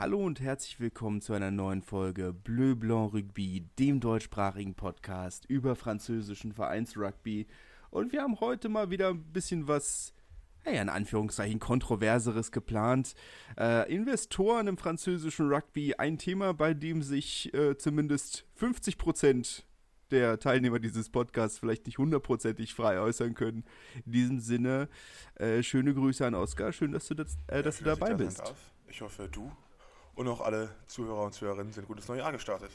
Hallo und herzlich willkommen zu einer neuen Folge Bleu Blanc Rugby, dem deutschsprachigen Podcast über französischen Vereinsrugby. Und wir haben heute mal wieder ein bisschen was, naja, in Anführungszeichen kontroverseres geplant. Äh, Investoren im französischen Rugby, ein Thema, bei dem sich äh, zumindest 50 Prozent der Teilnehmer dieses Podcasts vielleicht nicht hundertprozentig frei äußern können. In diesem Sinne, äh, schöne Grüße an Oskar. Schön, dass du, das, äh, dass ja, du dabei bist. Ich hoffe, du und auch alle Zuhörer und Zuhörerinnen sind gutes neues Jahr gestartet.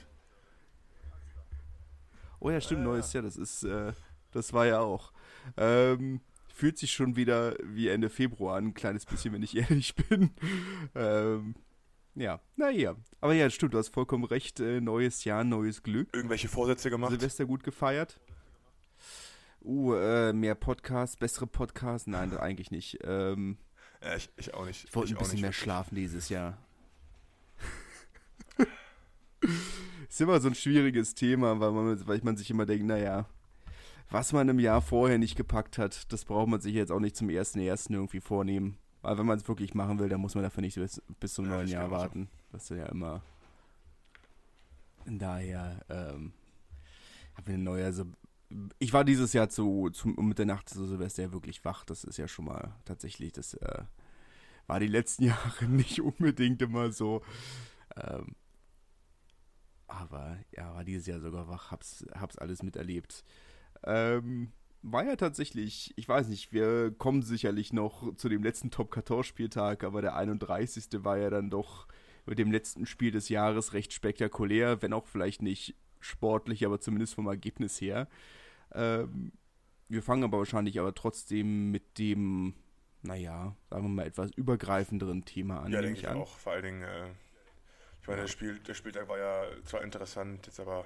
Oh ja, stimmt, äh, neues Jahr, das ist, äh, das war ja auch. Ähm, fühlt sich schon wieder wie Ende Februar an, ein kleines bisschen, wenn ich ehrlich bin. ähm, ja, naja. Aber ja, stimmt, du hast vollkommen recht. Äh, neues Jahr, neues Glück. Irgendwelche Vorsätze gemacht? Silvester gut gefeiert. Uh, äh, mehr Podcasts, bessere Podcasts? Nein, eigentlich nicht. Ähm, ja, ich, ich auch nicht. Ich wollte ein bisschen mehr schlafen dieses Jahr. ist immer so ein schwieriges Thema, weil man, weil man sich immer denkt, naja, was man im Jahr vorher nicht gepackt hat, das braucht man sich jetzt auch nicht zum ersten ersten irgendwie vornehmen. Aber wenn man es wirklich machen will, dann muss man dafür nicht bis, bis zum ja, neuen Jahr warten. So. Das ist ja immer. Daher ähm, haben wir eine neue. Also ich war dieses Jahr zu, zu Mitternacht zu Silvester ja wirklich wach. Das ist ja schon mal tatsächlich, das äh, war die letzten Jahre nicht unbedingt immer so. Ähm, aber ja, war dieses Jahr sogar wach, hab's, hab's alles miterlebt. Ähm, war ja tatsächlich, ich weiß nicht, wir kommen sicherlich noch zu dem letzten Top-14-Spieltag, aber der 31. war ja dann doch mit dem letzten Spiel des Jahres recht spektakulär, wenn auch vielleicht nicht sportlich, aber zumindest vom Ergebnis her. Ähm, wir fangen aber wahrscheinlich aber trotzdem mit dem, naja, sagen wir mal, etwas übergreifenderen Thema an. Ja, denke ich an. auch. Vor allen Dingen, äh, ich meine, der, Spiel, der Spieltag war ja zwar interessant, jetzt aber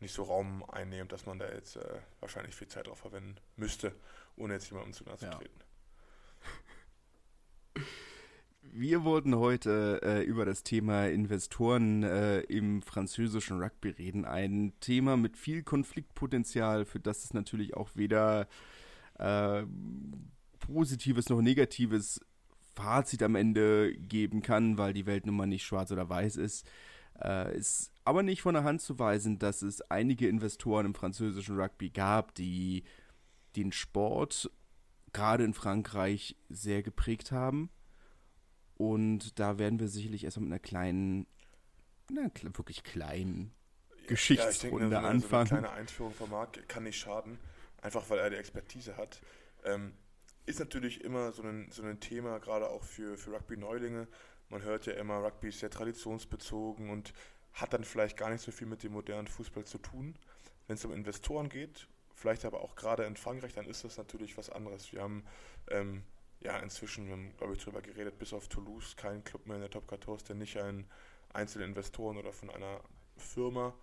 nicht so Raum einnehmend, dass man da jetzt äh, wahrscheinlich viel Zeit drauf verwenden müsste, ohne jetzt jemandem zu nahe zu treten. Wir wollten heute äh, über das Thema Investoren äh, im französischen Rugby reden. Ein Thema mit viel Konfliktpotenzial, für das es natürlich auch weder äh, positives noch negatives Fazit am Ende geben kann, weil die Welt nun mal nicht schwarz oder weiß ist. Äh, ist aber nicht von der Hand zu weisen, dass es einige Investoren im französischen Rugby gab, die den Sport gerade in Frankreich sehr geprägt haben. Und da werden wir sicherlich erstmal mit einer kleinen, na, wirklich kleinen Geschichtsrunde ja, denke, anfangen. So eine kleine Einführung von Marc kann nicht schaden, einfach weil er die Expertise hat. Ähm, ist natürlich immer so ein, so ein Thema, gerade auch für, für Rugby-Neulinge. Man hört ja immer, Rugby ist sehr traditionsbezogen und hat dann vielleicht gar nicht so viel mit dem modernen Fußball zu tun. Wenn es um Investoren geht, vielleicht aber auch gerade in Frankreich, dann ist das natürlich was anderes. Wir haben ähm, ja inzwischen, wir haben, glaube ich, darüber geredet, bis auf Toulouse keinen Club mehr in der Top 14, der nicht einen einzelnen Investoren oder von einer Firma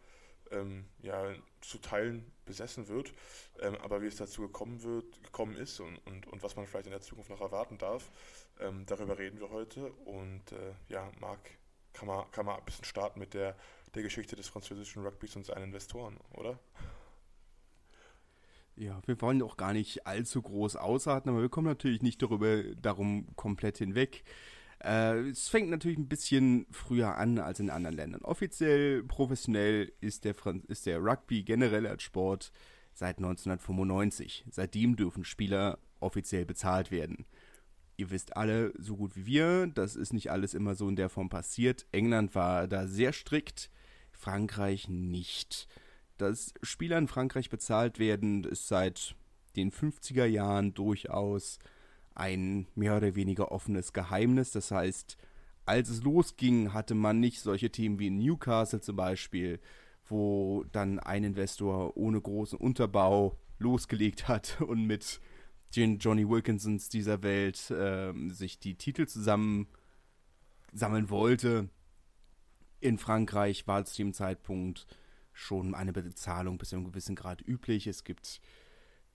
ähm, ja, zu Teilen besessen wird. Ähm, aber wie es dazu gekommen wird, gekommen ist und, und, und was man vielleicht in der Zukunft noch erwarten darf, ähm, darüber reden wir heute. Und äh, ja, Marc, kann man, kann man ein bisschen starten mit der, der Geschichte des französischen Rugbys und seinen Investoren, oder? Ja, wir wollen auch gar nicht allzu groß ausarten, aber wir kommen natürlich nicht darüber darum komplett hinweg. Äh, es fängt natürlich ein bisschen früher an als in anderen Ländern. Offiziell, professionell ist der, Franz ist der Rugby generell als Sport seit 1995. Seitdem dürfen Spieler offiziell bezahlt werden. Ihr wisst alle so gut wie wir, das ist nicht alles immer so in der Form passiert. England war da sehr strikt, Frankreich nicht. Dass Spieler in Frankreich bezahlt werden, ist seit den 50er Jahren durchaus ein mehr oder weniger offenes Geheimnis. Das heißt, als es losging, hatte man nicht solche Themen wie in Newcastle zum Beispiel, wo dann ein Investor ohne großen Unterbau losgelegt hat und mit den Johnny Wilkinsons dieser Welt äh, sich die Titel zusammen sammeln wollte. In Frankreich war zu dem Zeitpunkt schon eine Bezahlung bis zu einem gewissen Grad üblich. Es gibt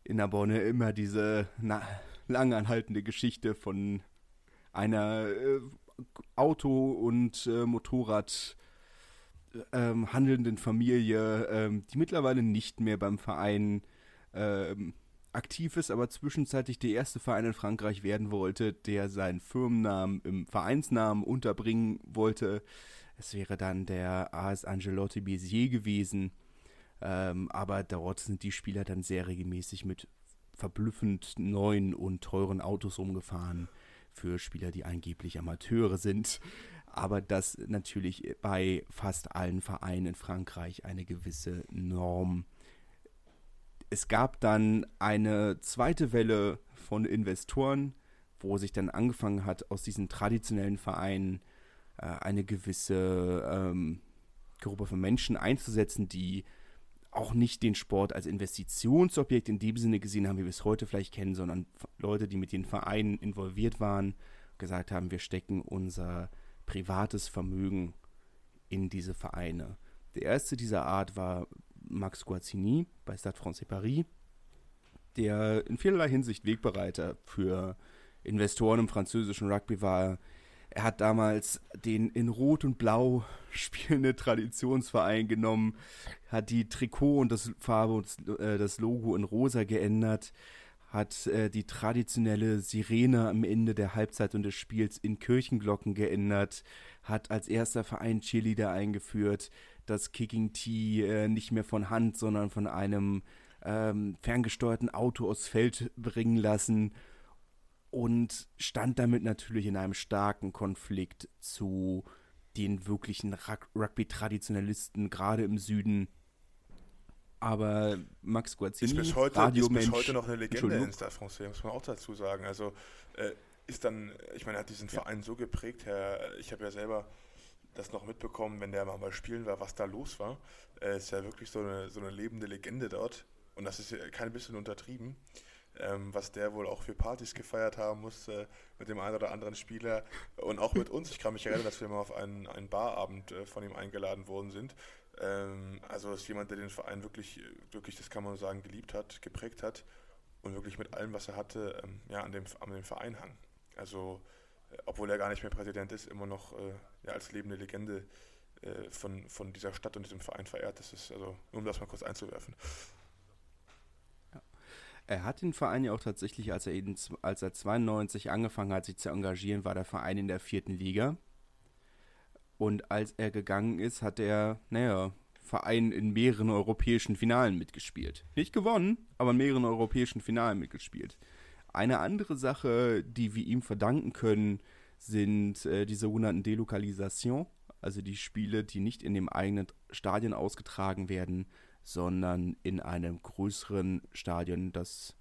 in der Bonne immer diese na, langanhaltende Geschichte von einer äh, Auto- und äh, Motorrad ähm, handelnden Familie, ähm, die mittlerweile nicht mehr beim Verein ähm, aktiv ist, aber zwischenzeitlich der erste Verein in Frankreich werden wollte, der seinen Firmennamen im Vereinsnamen unterbringen wollte. Es wäre dann der AS Angelotte Béziers gewesen. Ähm, aber dort sind die Spieler dann sehr regelmäßig mit verblüffend neuen und teuren Autos rumgefahren für Spieler, die angeblich Amateure sind. Aber das natürlich bei fast allen Vereinen in Frankreich eine gewisse Norm es gab dann eine zweite Welle von Investoren, wo sich dann angefangen hat, aus diesen traditionellen Vereinen äh, eine gewisse ähm, Gruppe von Menschen einzusetzen, die auch nicht den Sport als Investitionsobjekt in dem Sinne gesehen haben, wie wir es heute vielleicht kennen, sondern Leute, die mit den Vereinen involviert waren, gesagt haben, wir stecken unser privates Vermögen in diese Vereine. Der erste dieser Art war Max Guazzini bei Stade Francais Paris, der in vielerlei Hinsicht Wegbereiter für Investoren im französischen Rugby war. Er hat damals den in Rot und Blau spielenden Traditionsverein genommen, hat die Trikot und das Farbe und äh, das Logo in rosa geändert, hat äh, die traditionelle Sirene am Ende der Halbzeit und des Spiels in Kirchenglocken geändert, hat als erster Verein Cheerleader eingeführt, das Kicking Tee äh, nicht mehr von Hand, sondern von einem ähm, ferngesteuerten Auto aufs Feld bringen lassen und stand damit natürlich in einem starken Konflikt zu den wirklichen Rugby-Traditionalisten, gerade im Süden. Aber Max Guazzini, ist bis heute, ist bis heute noch eine Legende in Stade Francais, muss man auch dazu sagen. Also äh, ist dann, ich meine, er hat diesen Verein so geprägt, Herr, ich habe ja selber das noch mitbekommen, wenn der mal bei Spielen war, was da los war. Äh, ist ja wirklich so eine, so eine lebende Legende dort. Und das ist ja kein bisschen untertrieben, ähm, was der wohl auch für Partys gefeiert haben muss äh, mit dem einen oder anderen Spieler und auch mit uns. Ich kann mich erinnern, dass wir mal auf einen, einen Barabend äh, von ihm eingeladen worden sind. Ähm, also ist jemand, der den Verein wirklich, wirklich, das kann man sagen, geliebt hat, geprägt hat und wirklich mit allem, was er hatte, ähm, ja, an dem, an dem Verein hang. Also obwohl er gar nicht mehr Präsident ist, immer noch äh, ja, als lebende Legende äh, von, von dieser Stadt und diesem Verein verehrt. Das ist also, nur um das mal kurz einzuwerfen. Er hat den Verein ja auch tatsächlich, als er, eben, als er 92 angefangen hat, sich zu engagieren, war der Verein in der vierten Liga. Und als er gegangen ist, hat der, naja, Verein in mehreren europäischen Finalen mitgespielt. Nicht gewonnen, aber in mehreren europäischen Finalen mitgespielt. Eine andere Sache, die wir ihm verdanken können, sind äh, die sogenannten Delokalisation, also die Spiele, die nicht in dem eigenen Stadion ausgetragen werden, sondern in einem größeren Stadion, das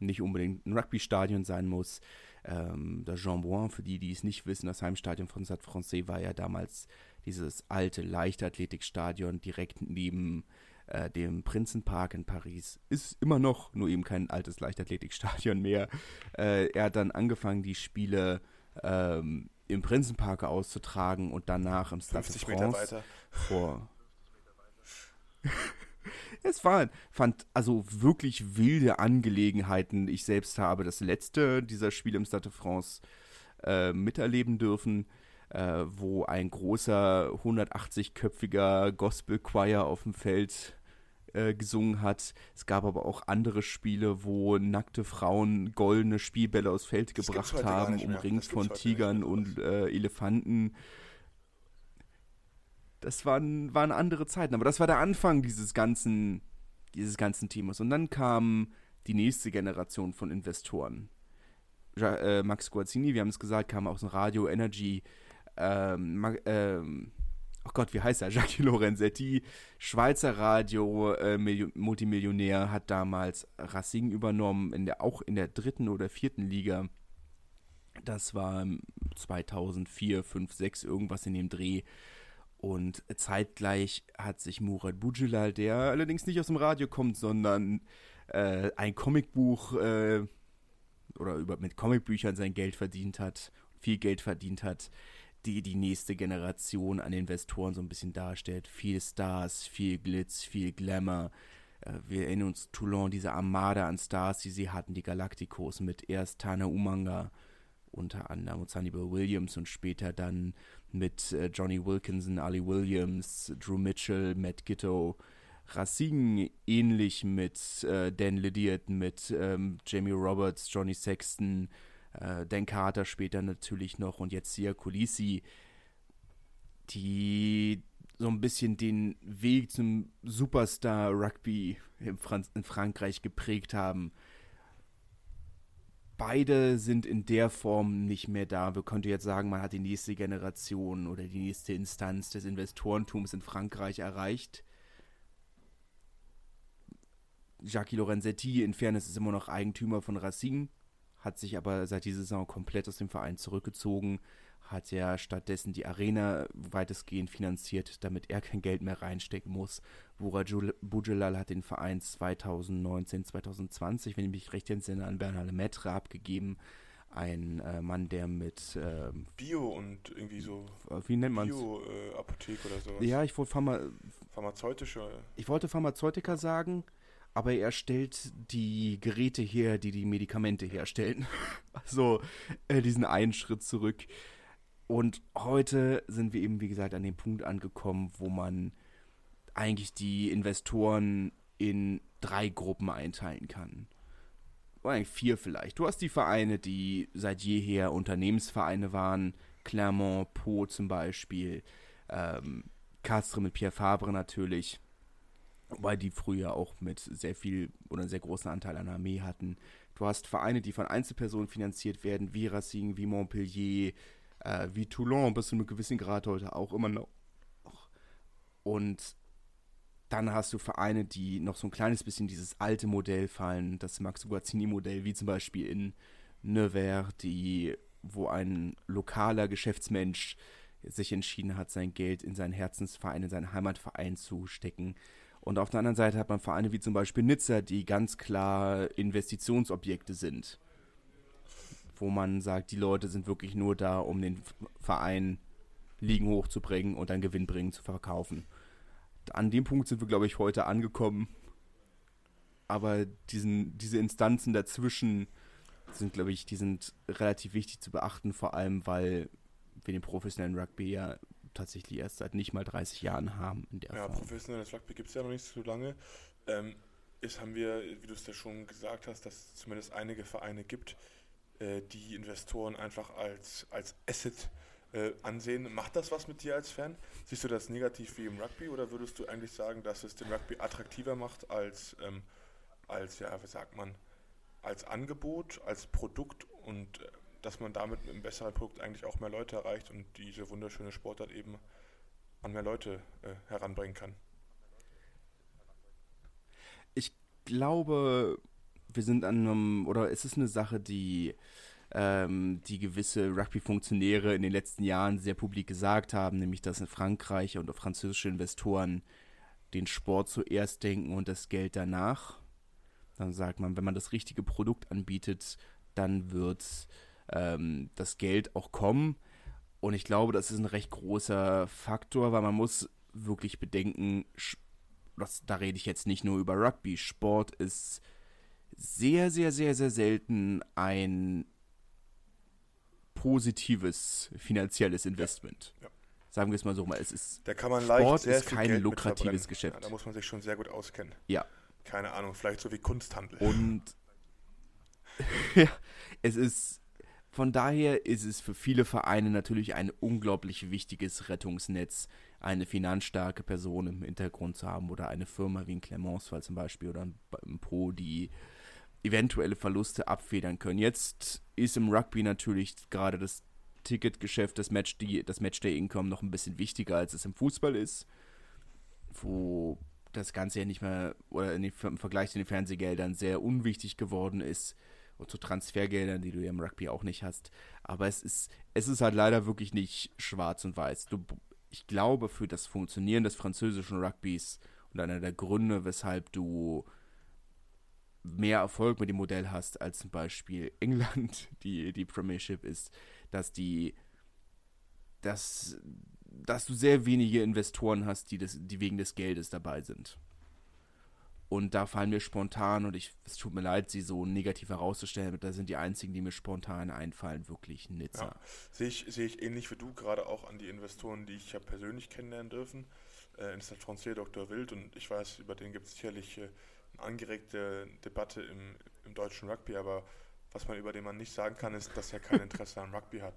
nicht unbedingt ein Rugby-Stadion sein muss. Ähm, das Jean Bouin, für die, die es nicht wissen, das Heimstadion von Stade Francais war ja damals dieses alte Leichtathletikstadion direkt neben äh, dem Prinzenpark in Paris. Ist immer noch, nur eben kein altes Leichtathletikstadion mehr. Äh, er hat dann angefangen, die Spiele ähm, im Prinzenpark auszutragen und danach im Stade de France vor. es waren, fand also wirklich wilde Angelegenheiten. Ich selbst habe das letzte dieser Spiele im Stade de France äh, miterleben dürfen äh, wo ein großer 180-köpfiger Gospel Choir auf dem Feld äh, gesungen hat. Es gab aber auch andere Spiele, wo nackte Frauen goldene Spielbälle aufs Feld das gebracht haben, umringt von Tigern und äh, Elefanten. Das waren, waren andere Zeiten, aber das war der Anfang dieses ganzen, dieses ganzen Themas. Und dann kam die nächste Generation von Investoren. Ja, äh, Max Guazzini, wir haben es gesagt, kam aus dem Radio Energy. Ähm, ähm, oh Gott, wie heißt er? Jacques Lorenzetti, Schweizer Radio, äh, Multimillionär, hat damals Racing übernommen, in der, auch in der dritten oder vierten Liga. Das war 2004, 5, 6, irgendwas in dem Dreh. Und zeitgleich hat sich Murat Bujilal, der allerdings nicht aus dem Radio kommt, sondern äh, ein Comicbuch äh, oder über, mit Comicbüchern sein Geld verdient hat, viel Geld verdient hat, die die nächste Generation an Investoren so ein bisschen darstellt. Viel Stars, viel Glitz, viel Glamour. Äh, wir erinnern uns Toulon, diese Armada an Stars, die sie hatten, die Galacticos mit erst Tana Umanga, unter anderem und Hannibal Williams und später dann mit äh, Johnny Wilkinson, Ali Williams, Drew Mitchell, Matt Gitto, Racing ähnlich mit äh, Dan Lydiard, mit ähm, Jamie Roberts, Johnny Sexton, äh, Dan Carter später natürlich noch und jetzt hier Kulisi, die so ein bisschen den Weg zum Superstar-Rugby in, in Frankreich geprägt haben. Beide sind in der Form nicht mehr da. Wir könnten jetzt sagen, man hat die nächste Generation oder die nächste Instanz des Investorentums in Frankreich erreicht. Jacques Lorenzetti in Fairness ist immer noch Eigentümer von Racing, hat sich aber seit dieser Saison komplett aus dem Verein zurückgezogen, hat ja stattdessen die Arena weitestgehend finanziert, damit er kein Geld mehr reinstecken muss. Wura Bujelal hat den Verein 2019, 2020, wenn ich mich recht entsinne, an Bernhard Lemaitre abgegeben. Ein äh, Mann, der mit ähm, Bio und irgendwie so wie nennt man Bio-Apotheke äh, oder sowas. Ja, ich wollte Pharma pharmazeutische. Ich wollte Pharmazeutiker sagen, aber er stellt die Geräte her, die die Medikamente herstellen. also äh, diesen einen Schritt zurück. Und heute sind wir eben, wie gesagt, an dem Punkt angekommen, wo man eigentlich die Investoren in drei Gruppen einteilen kann. Oder eigentlich vier vielleicht. Du hast die Vereine, die seit jeher Unternehmensvereine waren. Clermont, Po zum Beispiel. Ähm, Castre mit Pierre Fabre natürlich. Weil die früher auch mit sehr viel oder sehr großen Anteil an der Armee hatten. Du hast Vereine, die von Einzelpersonen finanziert werden, wie Racing, wie Montpellier, äh, wie Toulon bis zu einem gewissen Grad heute auch immer noch. Und dann hast du Vereine, die noch so ein kleines bisschen dieses alte Modell fallen, das Max Guazzini-Modell, wie zum Beispiel in Nevers, die, wo ein lokaler Geschäftsmensch sich entschieden hat, sein Geld in seinen Herzensverein, in seinen Heimatverein zu stecken. Und auf der anderen Seite hat man Vereine wie zum Beispiel Nizza, die ganz klar Investitionsobjekte sind wo man sagt, die Leute sind wirklich nur da, um den Verein liegen hochzubringen und dann gewinnbringend zu verkaufen. An dem Punkt sind wir, glaube ich, heute angekommen. Aber diesen, diese Instanzen dazwischen sind, glaube ich, die sind relativ wichtig zu beachten, vor allem, weil wir den professionellen Rugby ja tatsächlich erst seit nicht mal 30 Jahren haben. In der ja, Form. professionelles Rugby gibt es ja noch nicht so lange. Ähm, ist, haben wir, wie du es ja schon gesagt hast, dass es zumindest einige Vereine gibt, äh, die Investoren einfach als, als Asset äh, ansehen. Macht das was mit dir als Fan? Siehst du das negativ wie im Rugby oder würdest du eigentlich sagen, dass es den Rugby attraktiver macht als, ähm, als ja, wie sagt man, als Angebot, als Produkt und äh, dass man damit mit einem besseren Produkt eigentlich auch mehr Leute erreicht und diese wunderschöne Sportart eben an mehr Leute äh, heranbringen kann? Ich glaube, wir sind an einem, oder es ist eine Sache, die, ähm, die gewisse Rugby-Funktionäre in den letzten Jahren sehr publik gesagt haben, nämlich dass in Frankreich und französische Investoren den Sport zuerst denken und das Geld danach. Dann sagt man, wenn man das richtige Produkt anbietet, dann wird ähm, das Geld auch kommen. Und ich glaube, das ist ein recht großer Faktor, weil man muss wirklich bedenken, das, da rede ich jetzt nicht nur über Rugby. Sport ist sehr, sehr, sehr, sehr selten ein positives finanzielles Investment. Ja. Sagen wir es mal so mal, es ist da kann man Sport ist kein lukratives Geschäft. Ja, da muss man sich schon sehr gut auskennen. Ja. Keine Ahnung, vielleicht so wie Kunsthandel. Und ja, es ist von daher ist es für viele Vereine natürlich ein unglaublich wichtiges Rettungsnetz, eine finanzstarke Person im Hintergrund zu haben oder eine Firma wie ein Clemensfall zum Beispiel oder ein Pro, die eventuelle Verluste abfedern können. Jetzt ist im Rugby natürlich gerade das Ticketgeschäft, das Match, die, das Matchday-Income noch ein bisschen wichtiger, als es im Fußball ist, wo das Ganze ja nicht mehr, oder im Vergleich zu den Fernsehgeldern sehr unwichtig geworden ist und zu Transfergeldern, die du ja im Rugby auch nicht hast. Aber es ist, es ist halt leider wirklich nicht schwarz und weiß. Du, ich glaube, für das Funktionieren des französischen Rugbys und einer der Gründe, weshalb du mehr Erfolg mit dem Modell hast als zum Beispiel England, die die Premiership ist, dass die, dass, dass du sehr wenige Investoren hast, die, das, die wegen des Geldes dabei sind. Und da fallen mir spontan, und ich, es tut mir leid, sie so negativ herauszustellen, da sind die einzigen, die mir spontan einfallen, wirklich Nizza. Ja, sehe ich, sehe ich ähnlich wie du, gerade auch an die Investoren, die ich ja persönlich kennenlernen dürfen. Äh, in Stade Francier Dr. Wild und ich weiß, über den gibt es sicherlich äh, eine angeregte Debatte im, im deutschen Rugby, aber was man über den Mann nicht sagen kann, ist, dass er kein Interesse an Rugby hat.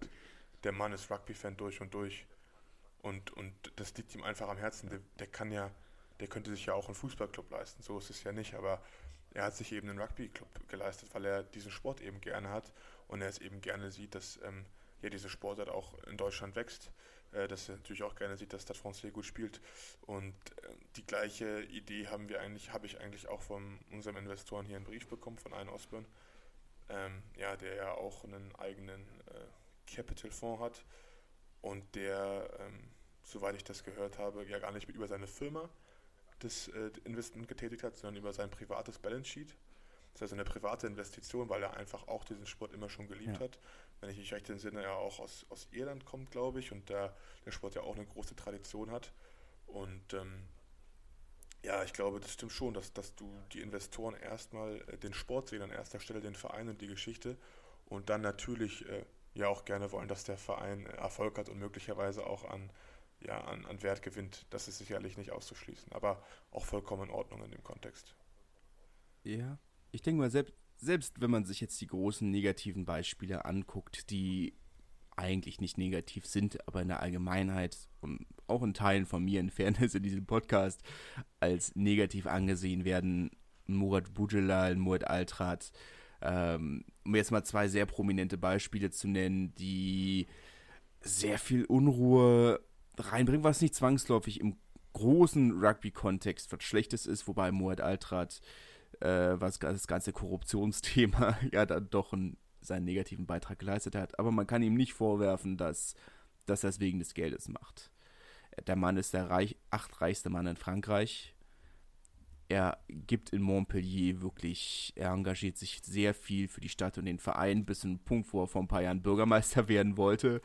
Der Mann ist Rugby-Fan durch und durch. Und, und das liegt ihm einfach am Herzen. Der, der kann ja der könnte sich ja auch einen Fußballclub leisten. So ist es ja nicht, aber er hat sich eben einen Rugby-Club geleistet, weil er diesen Sport eben gerne hat und er es eben gerne sieht, dass ähm, ja, diese Sportart auch in Deutschland wächst. Äh, dass er natürlich auch gerne sieht, dass Stade Francais gut spielt. Und äh, die gleiche Idee haben wir eigentlich, habe ich eigentlich auch von unserem Investoren hier einen Brief bekommen, von Ian Osborne, ähm, ja, der ja auch einen eigenen äh, Capital-Fonds hat und der, ähm, soweit ich das gehört habe, ja gar nicht über seine Firma das äh, Investment getätigt hat, sondern über sein privates Balance Sheet. Das heißt eine private Investition, weil er einfach auch diesen Sport immer schon geliebt ja. hat. Wenn ich mich recht entsinne, er auch aus, aus Irland kommt, glaube ich, und der, der Sport ja auch eine große Tradition hat. Und ähm, ja, ich glaube, das stimmt schon, dass, dass du die Investoren erstmal äh, den Sport sehen, an erster Stelle den Verein und die Geschichte und dann natürlich äh, ja auch gerne wollen, dass der Verein Erfolg hat und möglicherweise auch an ja, an, an Wert gewinnt. Das ist sicherlich nicht auszuschließen, aber auch vollkommen in Ordnung in dem Kontext. Ja, ich denke mal, selbst, selbst wenn man sich jetzt die großen negativen Beispiele anguckt, die eigentlich nicht negativ sind, aber in der Allgemeinheit und auch in Teilen von mir in Fairness in diesem Podcast als negativ angesehen werden, Murat Bujelal, Murat Altrat, ähm, um jetzt mal zwei sehr prominente Beispiele zu nennen, die sehr viel Unruhe reinbringen, was nicht zwangsläufig im großen Rugby-Kontext was Schlechtes ist, wobei Moed Altrat, äh, was das ganze Korruptionsthema ja dann doch einen, seinen negativen Beitrag geleistet hat. Aber man kann ihm nicht vorwerfen, dass, dass er es wegen des Geldes macht. Der Mann ist der reich, achtreichste Mann in Frankreich. Er gibt in Montpellier wirklich, er engagiert sich sehr viel für die Stadt und den Verein, bis zu einem Punkt, wo er vor ein paar Jahren Bürgermeister werden wollte.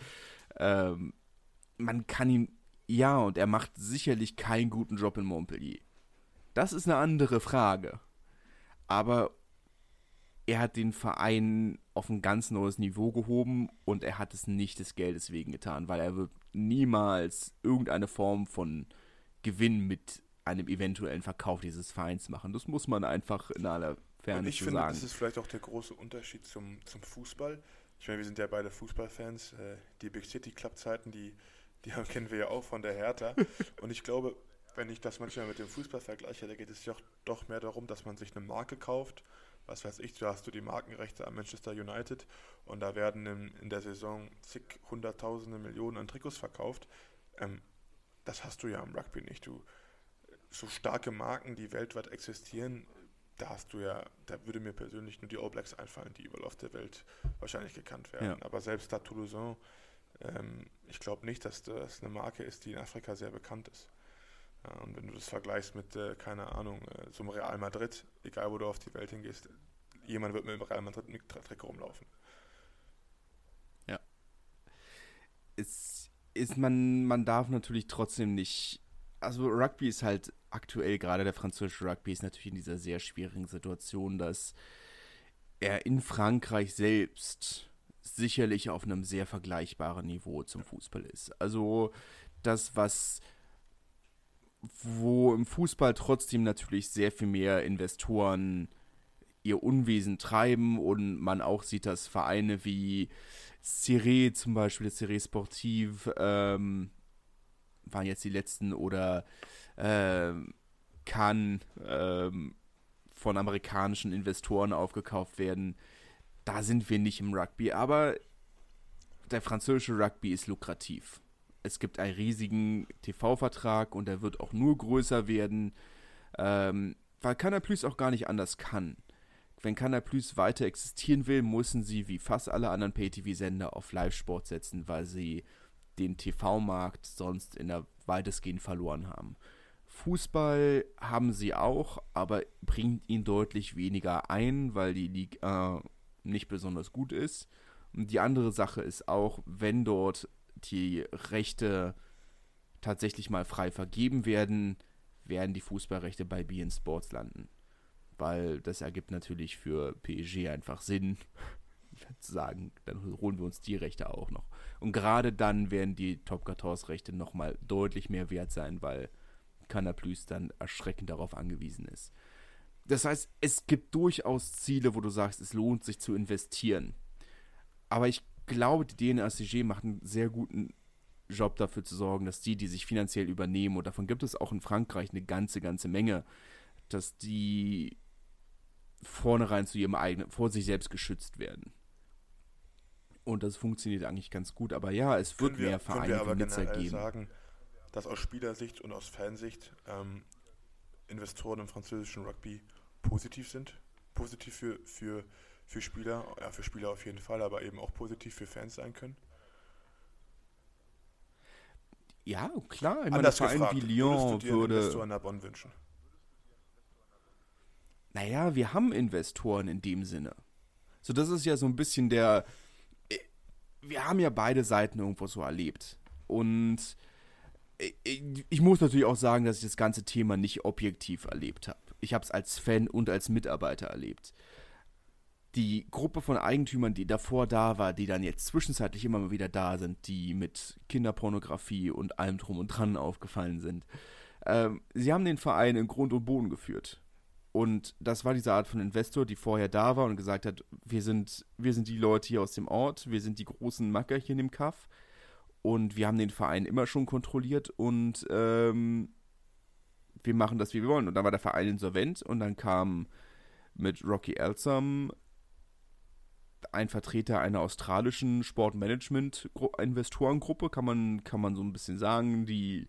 Ähm, man kann ihn, ja, und er macht sicherlich keinen guten Job in Montpellier. Das ist eine andere Frage. Aber er hat den Verein auf ein ganz neues Niveau gehoben und er hat es nicht des Geldes wegen getan, weil er wird niemals irgendeine Form von Gewinn mit einem eventuellen Verkauf dieses Vereins machen. Das muss man einfach in aller Fairness ich finde, Das ist vielleicht auch der große Unterschied zum, zum Fußball. Ich meine, wir sind ja beide Fußballfans. Äh, die Big City Club Zeiten, die die kennen wir ja auch von der Hertha. Und ich glaube, wenn ich das manchmal mit dem Fußball vergleiche, da geht es ja doch mehr darum, dass man sich eine Marke kauft. Was weiß ich, da hast du die Markenrechte an Manchester United und da werden in, in der Saison zig, hunderttausende Millionen an Trikots verkauft. Ähm, das hast du ja im Rugby nicht. Du, so starke Marken, die weltweit existieren, da hast du ja, da würde mir persönlich nur die All Blacks einfallen, die überall auf der Welt wahrscheinlich gekannt werden. Ja. Aber selbst da Toulouse ähm, ich glaube nicht, dass das eine Marke ist, die in Afrika sehr bekannt ist. Und wenn du das vergleichst mit, äh, keine Ahnung, äh, einem Real Madrid, egal wo du auf die Welt hingehst, jemand wird mit dem Real Madrid mit Trikot rumlaufen. Ja. Es ist man, man darf natürlich trotzdem nicht. Also Rugby ist halt aktuell, gerade der französische Rugby ist natürlich in dieser sehr schwierigen Situation, dass er in Frankreich selbst sicherlich auf einem sehr vergleichbaren Niveau zum Fußball ist. Also das, was wo im Fußball trotzdem natürlich sehr viel mehr Investoren ihr Unwesen treiben und man auch sieht, dass Vereine wie Ciré zum Beispiel, Ciré Sportiv, ähm, waren jetzt die letzten oder ähm, kann ähm, von amerikanischen Investoren aufgekauft werden, da sind wir nicht im Rugby, aber der französische Rugby ist lukrativ. Es gibt einen riesigen TV-Vertrag und der wird auch nur größer werden, ähm, weil Canal Plus auch gar nicht anders kann. Wenn Canal Plus weiter existieren will, müssen sie wie fast alle anderen Pay-TV-Sender auf Live-Sport setzen, weil sie den TV-Markt sonst in der weitestgehend verloren haben. Fußball haben sie auch, aber bringt ihn deutlich weniger ein, weil die Liga äh, nicht besonders gut ist. Und die andere Sache ist auch, wenn dort die Rechte tatsächlich mal frei vergeben werden, werden die Fußballrechte bei BN Sports landen. weil das ergibt natürlich für PSG einfach Sinn, zu sagen, dann holen wir uns die Rechte auch noch. Und gerade dann werden die Top 14 Rechte nochmal deutlich mehr wert sein, weil Canal dann erschreckend darauf angewiesen ist. Das heißt, es gibt durchaus Ziele, wo du sagst, es lohnt sich zu investieren. Aber ich glaube, die DNRCG macht einen sehr guten Job dafür zu sorgen, dass die, die sich finanziell übernehmen, und davon gibt es auch in Frankreich eine ganze, ganze Menge, dass die vornherein zu ihrem eigenen, vor sich selbst geschützt werden. Und das funktioniert eigentlich ganz gut. Aber ja, es wird wir, mehr Vereine wie Nizza geben. sagen, dass aus Spielersicht und aus Fansicht ähm, Investoren im französischen Rugby positiv sind. Positiv für, für, für Spieler, ja, für Spieler auf jeden Fall, aber eben auch positiv für Fans sein können? Ja, klar. Ich Anders meine, gefragt, wie Lyon würde. Investoren nach Bonn wünschen? Naja, wir haben Investoren in dem Sinne. So, das ist ja so ein bisschen der. Äh, wir haben ja beide Seiten irgendwo so erlebt. Und ich muss natürlich auch sagen, dass ich das ganze Thema nicht objektiv erlebt habe. Ich habe es als Fan und als Mitarbeiter erlebt. Die Gruppe von Eigentümern, die davor da war, die dann jetzt zwischenzeitlich immer mal wieder da sind, die mit Kinderpornografie und allem drum und dran aufgefallen sind, ähm, sie haben den Verein in Grund und Boden geführt. Und das war diese Art von Investor, die vorher da war und gesagt hat, wir sind, wir sind die Leute hier aus dem Ort, wir sind die großen Mackerchen im Kaff und wir haben den Verein immer schon kontrolliert und ähm, wir machen das, wie wir wollen. Und dann war der Verein insolvent und dann kam mit Rocky Elsom ein Vertreter einer australischen Sportmanagement-Investorengruppe, kann man, kann man so ein bisschen sagen, die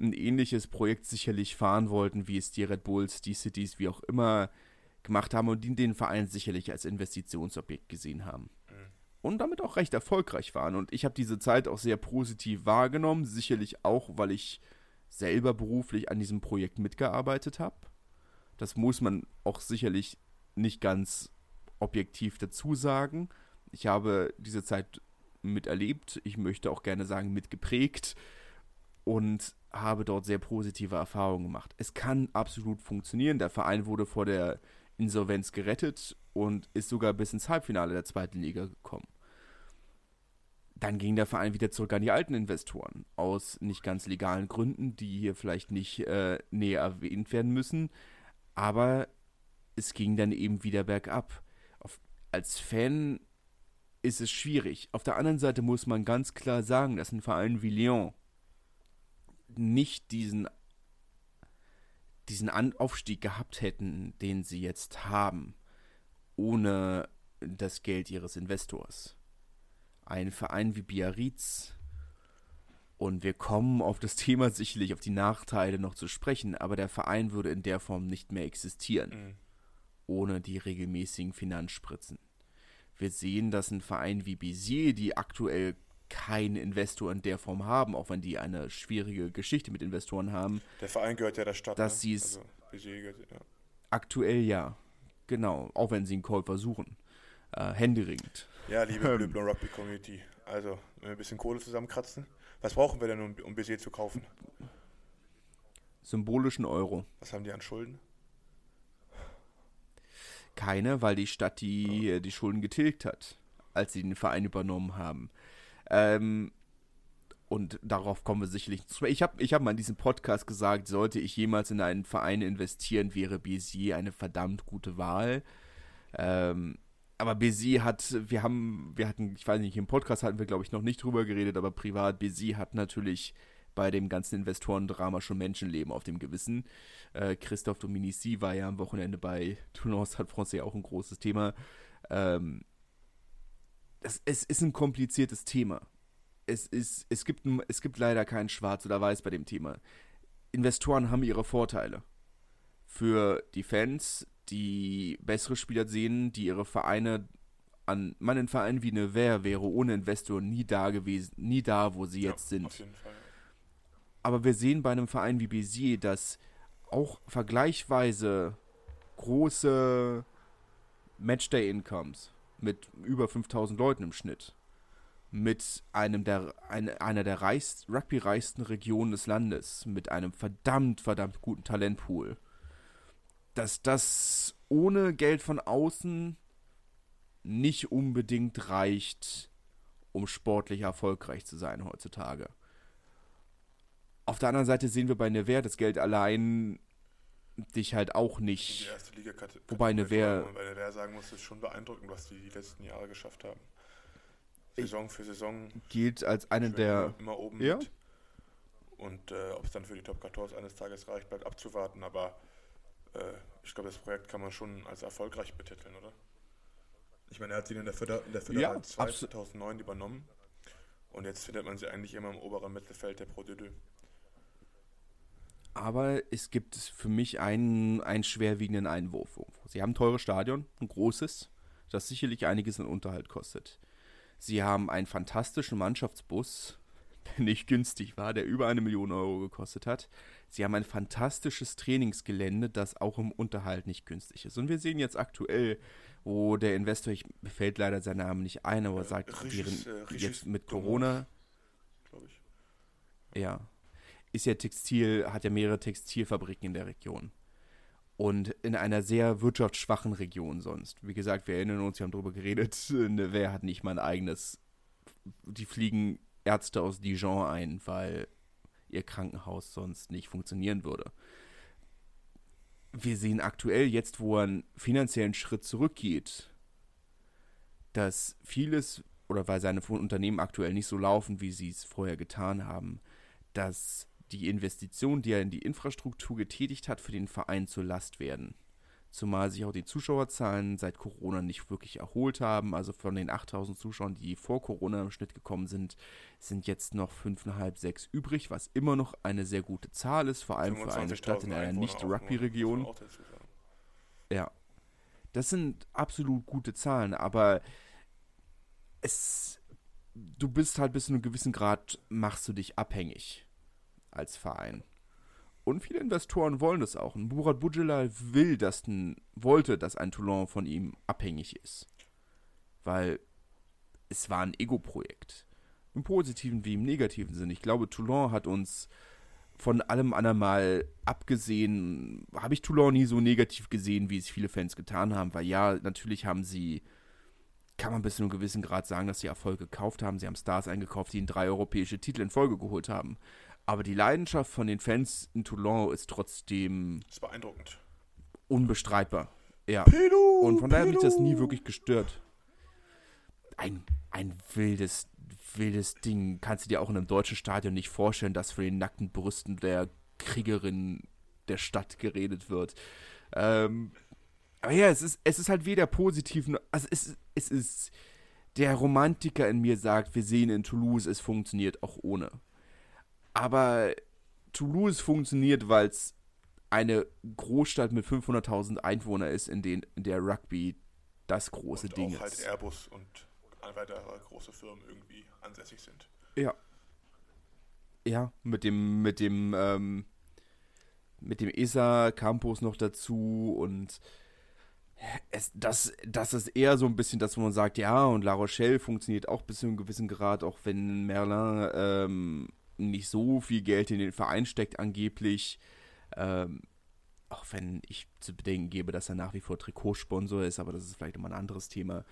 ein ähnliches Projekt sicherlich fahren wollten, wie es die Red Bulls, die Cities, wie auch immer gemacht haben und die den Verein sicherlich als Investitionsobjekt gesehen haben und damit auch recht erfolgreich waren. Und ich habe diese Zeit auch sehr positiv wahrgenommen, sicherlich auch, weil ich selber beruflich an diesem Projekt mitgearbeitet habe. Das muss man auch sicherlich nicht ganz objektiv dazu sagen. Ich habe diese Zeit miterlebt, ich möchte auch gerne sagen mitgeprägt und habe dort sehr positive Erfahrungen gemacht. Es kann absolut funktionieren. Der Verein wurde vor der Insolvenz gerettet und ist sogar bis ins Halbfinale der zweiten Liga gekommen. Dann ging der Verein wieder zurück an die alten Investoren. Aus nicht ganz legalen Gründen, die hier vielleicht nicht äh, näher erwähnt werden müssen. Aber es ging dann eben wieder bergab. Als Fan ist es schwierig. Auf der anderen Seite muss man ganz klar sagen, dass ein Verein wie Lyon nicht diesen diesen Aufstieg gehabt hätten, den sie jetzt haben, ohne das Geld ihres Investors. Ein Verein wie Biarritz, und wir kommen auf das Thema sicherlich, auf die Nachteile noch zu sprechen, aber der Verein würde in der Form nicht mehr existieren, mhm. Ohne die regelmäßigen Finanzspritzen. Wir sehen, dass ein Verein wie Bézier, die aktuell keinen Investor in der Form haben, auch wenn die eine schwierige Geschichte mit Investoren haben. Der Verein gehört ja der Stadt. Dass ne? sie es also, ja. aktuell ja, genau, auch wenn sie einen Käufer suchen, äh, händeringend. Ja, liebe ähm, Blanc Rugby Community, also wenn wir ein bisschen Kohle zusammenkratzen, was brauchen wir denn, um, um Bézier zu kaufen? Symbolischen Euro. Was haben die an Schulden? Keine, weil die Stadt die, oh. die Schulden getilgt hat, als sie den Verein übernommen haben. Ähm, und darauf kommen wir sicherlich zu. Ich habe ich hab mal in diesem Podcast gesagt, sollte ich jemals in einen Verein investieren, wäre Bézier eine verdammt gute Wahl. Ähm, aber Bézier hat, wir haben, wir hatten, ich weiß nicht, im Podcast hatten wir, glaube ich, noch nicht drüber geredet, aber privat, Bézier hat natürlich bei dem ganzen Investorendrama schon Menschenleben auf dem Gewissen. Äh, Christophe Dominici war ja am Wochenende bei Toulon Stade Francais auch ein großes Thema. Ähm, das, es ist ein kompliziertes Thema. Es, ist, es, gibt, es gibt leider kein Schwarz oder Weiß bei dem Thema. Investoren haben ihre Vorteile. Für die Fans, die bessere Spieler sehen, die ihre Vereine an meinen Verein wie Nevers wäre ohne Investor nie da gewesen, nie da, wo sie ja, jetzt sind. Aber wir sehen bei einem Verein wie Bézier, dass auch vergleichsweise große Matchday-Incomes mit über 5000 Leuten im Schnitt, mit einem der, eine, einer der reichst, rugby-reichsten Regionen des Landes, mit einem verdammt, verdammt guten Talentpool dass das ohne Geld von außen nicht unbedingt reicht, um sportlich erfolgreich zu sein heutzutage. Auf der anderen Seite sehen wir bei Nevers, das Geld allein dich halt auch nicht. Die erste Liga Wobei Nevers. Bei Nevers sagen muss, ist schon beeindruckend, was die die letzten Jahre geschafft haben. Saison für Saison. Gilt als eine der. Immer, oben ja? mit. Und äh, ob es dann für die Top 14 eines Tages reicht, bleibt abzuwarten. Aber äh, ich glaube, das Projekt kann man schon als erfolgreich betiteln, oder? Ich meine, er hat sie in der Föder, in der Ja, 2009 übernommen. Und jetzt findet man sie eigentlich immer im oberen Mittelfeld der Pro de Deux. Aber es gibt für mich einen, einen schwerwiegenden Einwurf. Sie haben ein teures Stadion, ein großes, das sicherlich einiges an Unterhalt kostet. Sie haben einen fantastischen Mannschaftsbus, der nicht günstig war, der über eine Million Euro gekostet hat. Sie haben ein fantastisches Trainingsgelände, das auch im Unterhalt nicht günstig ist. Und wir sehen jetzt aktuell, wo der Investor, ich fällt leider sein Name nicht ein, aber Äh, sagt, Regis, deren, äh, jetzt mit. Corona, glaube ich. ja, ist ja Textil, hat ja mehrere Textilfabriken in der Region. Und in einer sehr wirtschaftsschwachen Region sonst. Wie gesagt, wir erinnern uns, wir haben darüber geredet, wer hat nicht mal ein eigenes, die fliegen Ärzte aus Dijon ein, weil ihr Krankenhaus sonst nicht funktionieren würde. Wir sehen aktuell jetzt, wo er einen finanziellen Schritt zurückgeht, dass vieles, oder weil seine Unternehmen aktuell nicht so laufen, wie sie es vorher getan haben, dass die Investitionen, die er in die Infrastruktur getätigt hat, für den Verein zur Last werden. Zumal sich auch die Zuschauerzahlen seit Corona nicht wirklich erholt haben. Also von den 8000 Zuschauern, die vor Corona im Schnitt gekommen sind, sind jetzt noch 5.500, 6 übrig, was immer noch eine sehr gute Zahl ist, vor allem für eine 25.000 Stadt in einer Nicht-Rugby-Region. Ja. Das sind absolut gute Zahlen, aber es. Du bist halt bis zu einem gewissen Grad, machst du dich abhängig als Verein. Und viele Investoren wollen das auch. Und Murat Boudjelal will das, n- wollte, dass ein Toulon von ihm abhängig ist. Weil es war ein Ego-Projekt. Im positiven wie im negativen Sinn. Ich glaube, Toulon hat uns von allem anderen mal abgesehen, habe ich Toulon nie so negativ gesehen, wie es viele Fans getan haben, weil ja, natürlich haben sie, kann man bis zu einem gewissen Grad sagen, dass sie Erfolg gekauft haben. Sie haben Stars eingekauft, die ihnen drei europäische Titel in Folge geholt haben. Aber die Leidenschaft von den Fans in Toulon ist trotzdem Das ist beeindruckend. unbestreitbar. Ja. Pilu, Und von daher hat mich das nie wirklich gestört. Ein, ein wildes, wildes Ding. Kannst du dir auch in einem deutschen Stadion nicht vorstellen, dass von den nackten Brüsten der Kriegerin der Stadt geredet wird. Ähm, aber ja, es ist, es ist halt weder positiv, noch, also es, es ist, der Romantiker in mir sagt, wir sehen in Toulouse, es funktioniert auch ohne. Aber Toulouse funktioniert, weil es eine Großstadt mit 500.000 Einwohnern ist, in, den, in der Rugby das große und Ding auch halt ist. Airbus und weitere große Firmen irgendwie ansässig sind. Ja. Ja, mit dem, mit dem, ähm, mit dem ESA Campus noch dazu und es, das, das ist eher so ein bisschen das, wo man sagt, ja, und La Rochelle funktioniert auch bis zu einem gewissen Grad, auch wenn Merlin ähm, nicht so viel Geld in den Verein steckt, angeblich. Ähm, auch wenn ich zu bedenken gebe, dass er nach wie vor Trikotsponsor ist, aber das ist vielleicht nochmal ein anderes Thema.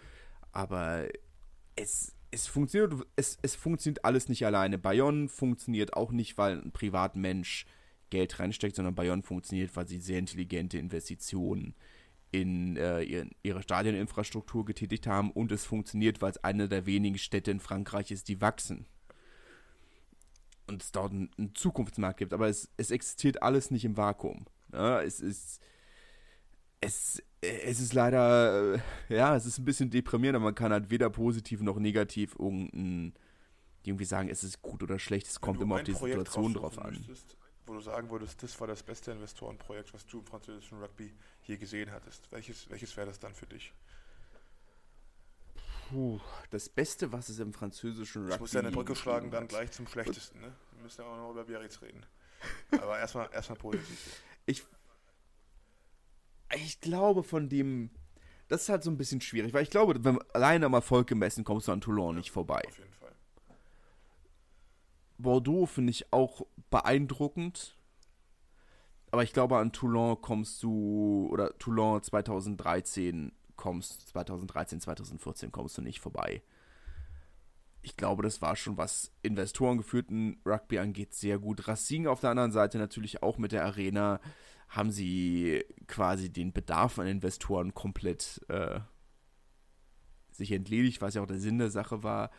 Aber es, es funktioniert, es, es funktioniert alles nicht alleine. Bayonne funktioniert auch nicht, weil ein Privatmensch Geld reinsteckt, sondern Bayonne funktioniert, weil sie sehr intelligente Investitionen in äh, ihre, ihre Stadioninfrastruktur getätigt haben und es funktioniert, weil es eine der wenigen Städte in Frankreich ist, die wachsen. Und es dort einen, Zukunftsmarkt gibt, aber es, es existiert alles nicht im Vakuum. Ja, es ist es, es ist leider, äh, ja, es ist ein bisschen deprimierend, aber man kann halt weder positiv noch negativ irgendein, irgendwie sagen, es ist gut oder schlecht, es kommt immer auf die Projekt Situation drauf an. müsstest, wo du sagen würdest, das war das beste Investorenprojekt, was du im französischen Rugby je gesehen hattest. Welches, welches wäre das dann für dich? Puh, das Beste, was es im französischen Rugby Ich muss ja eine Brücke schlagen, dann gleich zum schlechtesten. Ne? Wir müssen ja auch noch über Biarritz reden. Aber erstmal erstmal positiv. Ich, ich glaube von dem, das ist halt so ein bisschen schwierig, weil ich glaube, wenn alleine am Erfolg gemessen kommst du an Toulon nicht vorbei. Auf jeden Fall. Bordeaux finde ich auch beeindruckend. aber ich glaube, an Toulon kommst du, oder Toulon 2013 kommst, 2013, 2014 kommst du nicht vorbei. Ich glaube, das war schon, was investorengeführten Rugby angeht, sehr gut. Racing auf der anderen Seite natürlich auch mit der Arena haben sie quasi den Bedarf an Investoren komplett äh, sich entledigt, was ja auch der Sinn der Sache war.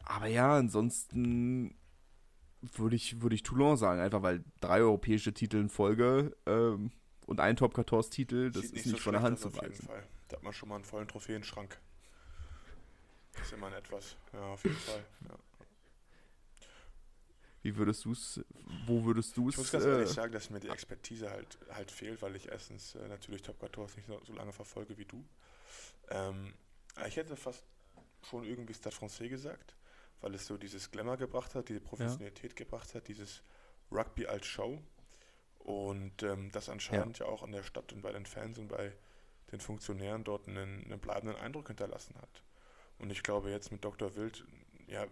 Aber ja, ansonsten würde ich, würde ich Toulon sagen, einfach weil drei europäische Titel in Folge ähm, und ein Top 14 Titel, das Sieht ist nicht, so von der Hand zu weisen. Da hat man schon mal einen vollen Trophäenschrank. Das ist immer ein etwas. Ja, auf jeden Fall. Ja. Wie würdest du es, wo würdest du es? Ich muss ganz äh, ehrlich sagen, dass mir die Expertise halt, halt fehlt, weil ich erstens äh, natürlich Top 14 nicht so, so, lange verfolge wie du. Ähm, ich hätte fast schon irgendwie Stade Francais gesagt weil es so dieses Glamour gebracht hat, diese Professionalität ja. gebracht hat, dieses Rugby als Show. Und ähm, das anscheinend ja. ja. auch an der Stadt und bei den Fans und bei den Funktionären dort einen, einen, bleibenden Eindruck hinterlassen hat. Und ich glaube, jetzt mit Dr. Wild, ja,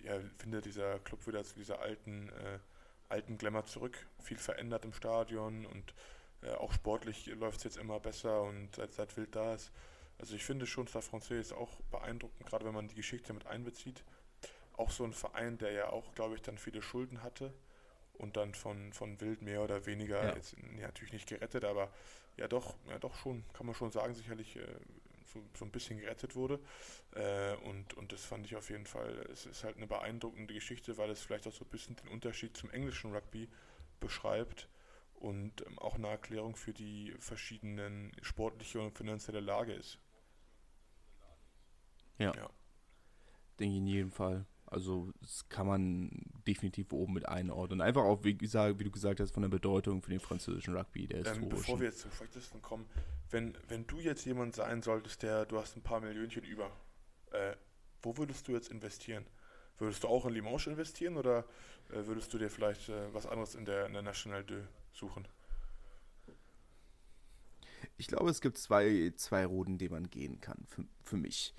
ja findet dieser Club wieder zu dieser alten, äh, alten Glamour zurück. Viel verändert im Stadion und äh, auch sportlich läuft es jetzt immer besser und seit, seit Wild da ist, also ich finde schon, Stade Francais ist auch beeindruckend, gerade wenn man die Geschichte mit einbezieht. Auch so ein Verein, der ja auch, glaube ich, dann viele Schulden hatte und dann von, von Wild mehr oder weniger, ja. jetzt ja, natürlich nicht gerettet, aber ja doch, ja doch schon, kann man schon sagen, sicherlich äh, so, so ein bisschen gerettet wurde. Äh, und, und das fand ich auf jeden Fall, es ist halt eine beeindruckende Geschichte, weil es vielleicht auch so ein bisschen den Unterschied zum englischen Rugby beschreibt und ähm, auch eine Erklärung für die verschiedenen sportliche und finanzielle Lage ist. Ja. ja. Denke ich in jedem Fall. Also das kann man definitiv oben mit einordnen. Einfach auch, wie, gesagt, wie du gesagt hast, von der Bedeutung für den französischen Rugby, der ähm, Bevor wir jetzt zum Schlechtesten kommen, wenn, wenn du jetzt jemand sein solltest, der, du hast ein paar Millionchen über, äh, wo würdest du jetzt investieren? Würdest du auch in Limoges investieren oder äh, würdest du dir vielleicht äh, was anderes in der, in der National 2 suchen? Ich glaube, es gibt zwei, zwei Routen, die man gehen kann, für, für mich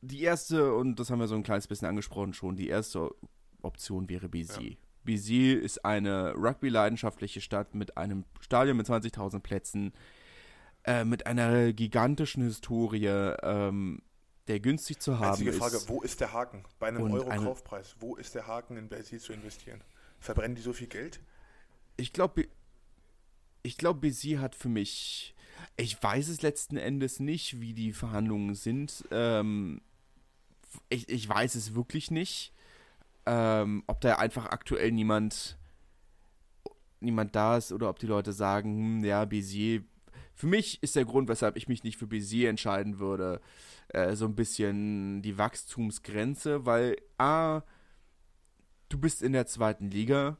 die erste, und das haben wir so ein kleines bisschen angesprochen schon, die erste Option wäre Béziers. Ja. Béziers ist eine rugby-leidenschaftliche Stadt mit einem Stadion mit 20.000 Plätzen, äh, mit einer gigantischen Historie, ähm, der günstig zu haben Einzige Frage, ist. wo ist der Haken? Bei einem Euro-Kaufpreis, wo ist der Haken in Béziers zu investieren? Verbrennen die so viel Geld? Ich glaube, ich glaube, Béziers hat für mich, ich weiß es letzten Endes nicht, wie die Verhandlungen sind. Ähm, ich, ich weiß es wirklich nicht. Ähm, ob da einfach aktuell niemand niemand da ist oder ob die Leute sagen, hm, ja, Bézier. Für mich ist der Grund, weshalb ich mich nicht für Bézier entscheiden würde, äh, so ein bisschen die Wachstumsgrenze, weil A, du bist in der zweiten Liga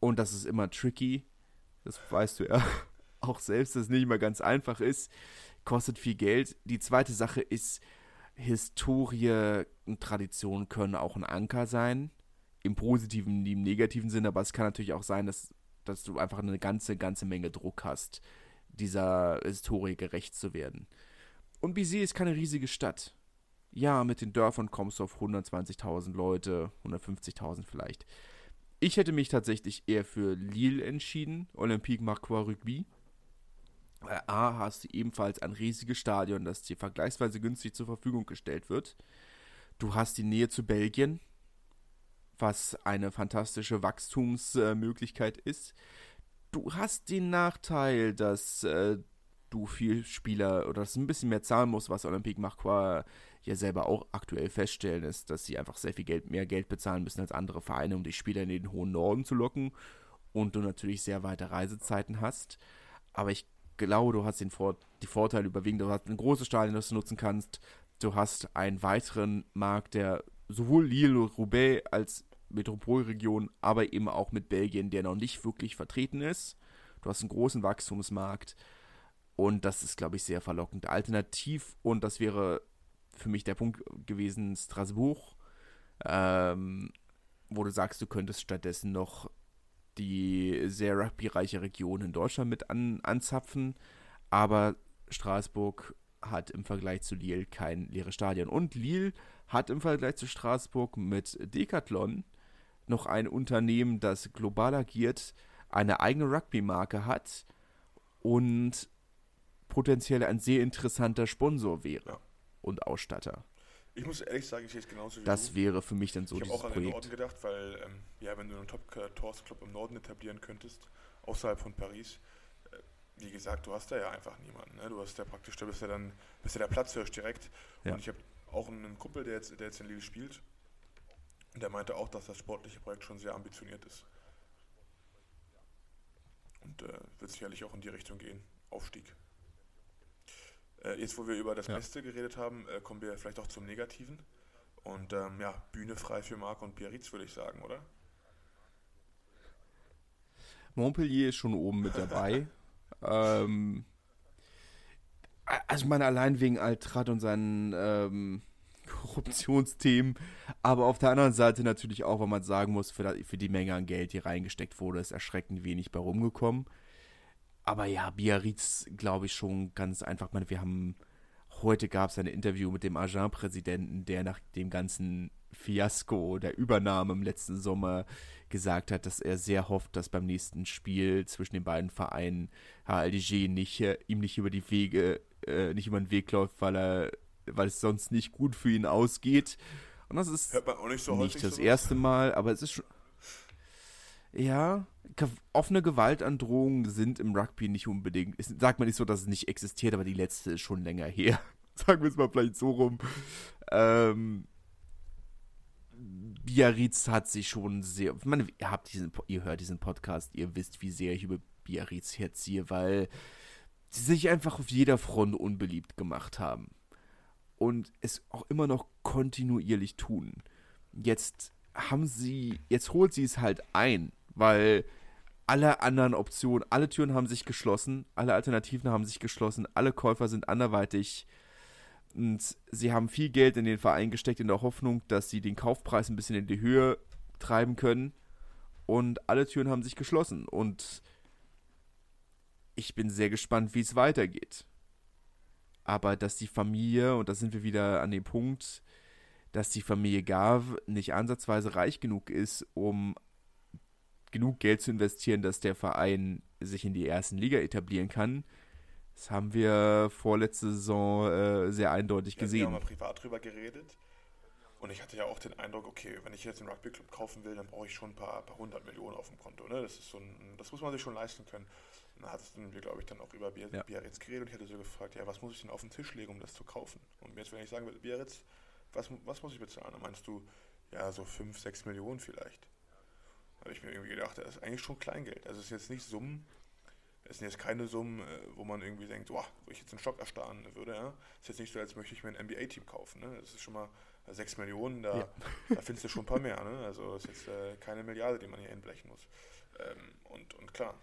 und das ist immer tricky. Das weißt du ja auch selbst, dass es nicht immer ganz einfach ist. Kostet viel Geld. Die zweite Sache ist, Historie und Tradition können auch ein Anker sein. Im positiven, im negativen Sinne, aber es kann natürlich auch sein, dass, dass du einfach eine ganze, ganze Menge Druck hast, dieser Historie gerecht zu werden. Und Bizet ist keine riesige Stadt. Ja, mit den Dörfern kommst du auf 120.000 Leute, 150.000 vielleicht. Ich hätte mich tatsächlich eher für Lille entschieden, Olympique Marquois Rugby. Äh, A, hast du ebenfalls ein riesiges Stadion, das dir vergleichsweise günstig zur Verfügung gestellt wird. Du hast die Nähe zu Belgien, was eine fantastische Wachstumsmöglichkeit äh, ist. Du hast den Nachteil, dass äh, du viel Spieler oder dass du ein bisschen mehr zahlen musst, was Olympique Marquois ja selber auch aktuell feststellen, ist, dass sie einfach sehr viel Geld, mehr Geld bezahlen müssen als andere Vereine, um die Spieler in den hohen Norden zu locken und du natürlich sehr weite Reisezeiten hast. Aber ich glaube, du hast den Vor die Vorteile überwiegend. Du hast ein großes Stadion, das du nutzen kannst. Du hast einen weiteren Markt, der sowohl Lille Roubaix als Metropolregion, aber eben auch mit Belgien, der noch nicht wirklich vertreten ist. Du hast einen großen Wachstumsmarkt und das ist, glaube ich, sehr verlockend. Alternativ, und das wäre für mich der Punkt gewesen, Strasbourg, ähm, wo du sagst, du könntest stattdessen noch die sehr rugbyreiche Region in Deutschland mit an, anzapfen. Aber Straßburg hat im Vergleich zu Lille kein leeres Stadion. Und Lille hat im Vergleich zu Straßburg mit Decathlon noch ein Unternehmen, das global agiert, eine eigene Rugby-Marke hat und potenziell ein sehr interessanter Sponsor wäre und Ausstatter. Ich muss ehrlich sagen, ich sehe es genauso wie Das du. wäre für mich dann so ich habe dieses auch an den. Norden gedacht, weil, ähm, ja, wenn du einen Top-Tours-Club im Norden etablieren könntest, außerhalb von Paris, äh, wie gesagt, du hast da ja einfach niemanden. Ne? Du hast ja praktisch, da bist ja dann, bist ja der Platzhirsch direkt. Ja. Und ich habe auch einen Kumpel, der jetzt, der jetzt in Lille spielt, und der meinte auch, dass das sportliche Projekt schon sehr ambitioniert ist. Und äh, wird sicherlich auch in die Richtung gehen. Aufstieg. Äh, jetzt, wo wir über das Ja. Beste geredet haben, äh, kommen wir vielleicht auch zum Negativen. Und ähm, ja, Bühne frei für Marc und Biarritz, würde ich sagen, oder? Montpellier ist schon oben mit dabei. ähm, also ich meine, allein wegen Altrat und seinen ähm, Korruptionsthemen, aber auf der anderen Seite natürlich auch, weil man sagen muss, für, für die Menge an Geld, die reingesteckt wurde, ist erschreckend wenig bei rumgekommen. Aber ja, Biarritz glaube ich schon ganz einfach. Meine, wir haben heute gab es ein Interview mit dem Agent-Präsidenten, der nach dem ganzen Fiasko der Übernahme im letzten Sommer gesagt hat, dass er sehr hofft, dass beim nächsten Spiel zwischen den beiden Vereinen HLDG nicht, äh, ihm nicht über die Wege, äh, nicht über den Weg läuft, weil er, weil es sonst nicht gut für ihn ausgeht. Und das ist man nicht so nicht das erste Mal, aber es ist schon. Ja, offene Gewaltandrohungen sind im Rugby nicht unbedingt. Sagt man nicht so, dass es nicht existiert, aber die letzte ist schon länger her. Sagen wir es mal vielleicht so rum. Ähm, Biarritz hat sich schon sehr. Ich meine, ihr habt diesen, ihr hört diesen Podcast, ihr wisst, wie sehr ich über Biarritz herziehe, weil sie sich einfach auf jeder Front unbeliebt gemacht haben. Und es auch immer noch kontinuierlich tun. Jetzt haben sie, jetzt holt sie es halt ein, weil alle anderen Optionen, alle Türen haben sich geschlossen, alle Alternativen haben sich geschlossen, alle Käufer sind anderweitig und sie haben viel Geld in den Verein gesteckt in der Hoffnung, dass sie den Kaufpreis ein bisschen in die Höhe treiben können und alle Türen haben sich geschlossen und ich bin sehr gespannt, wie es weitergeht. Aber dass die Familie, und da sind wir wieder an dem Punkt, dass die Familie Gav nicht ansatzweise reich genug ist, um genug Geld zu investieren, dass der Verein sich in die ersten Liga etablieren kann. Das haben wir vorletzte Saison äh, sehr eindeutig Wir haben gesehen. ja mal privat drüber geredet. Und ich hatte ja auch den Eindruck, okay, wenn ich jetzt einen Rugby-Club kaufen will, dann brauche ich schon ein paar, paar hundert Millionen auf dem Konto. Ne? Das, ist so ein, das muss man sich schon leisten können. Und da hatten wir, glaube ich, dann auch über Biar Ja. Biarritz geredet und ich hatte so gefragt, ja, was muss ich denn auf den Tisch legen, um das zu kaufen? Und jetzt, wenn ich sagen würde, Biarritz, was, was muss ich bezahlen? Dann meinst du, ja, so 5, 6 Millionen vielleicht. Habe ich mir irgendwie gedacht, das ist eigentlich schon Kleingeld. Also es ist jetzt nicht Summen, es sind jetzt keine Summen, äh, wo man irgendwie denkt, boah, wo ich jetzt einen Schock erstarren würde. Ja? Es ist jetzt nicht so, als möchte ich mir ein NBA-Team kaufen. Ne? Das ist schon mal äh, 6 Millionen, da, Ja. da findest du schon ein paar mehr. Ne? Also ist jetzt äh, keine Milliarde, die man hier hinblechen muss. Ähm, und, und klar,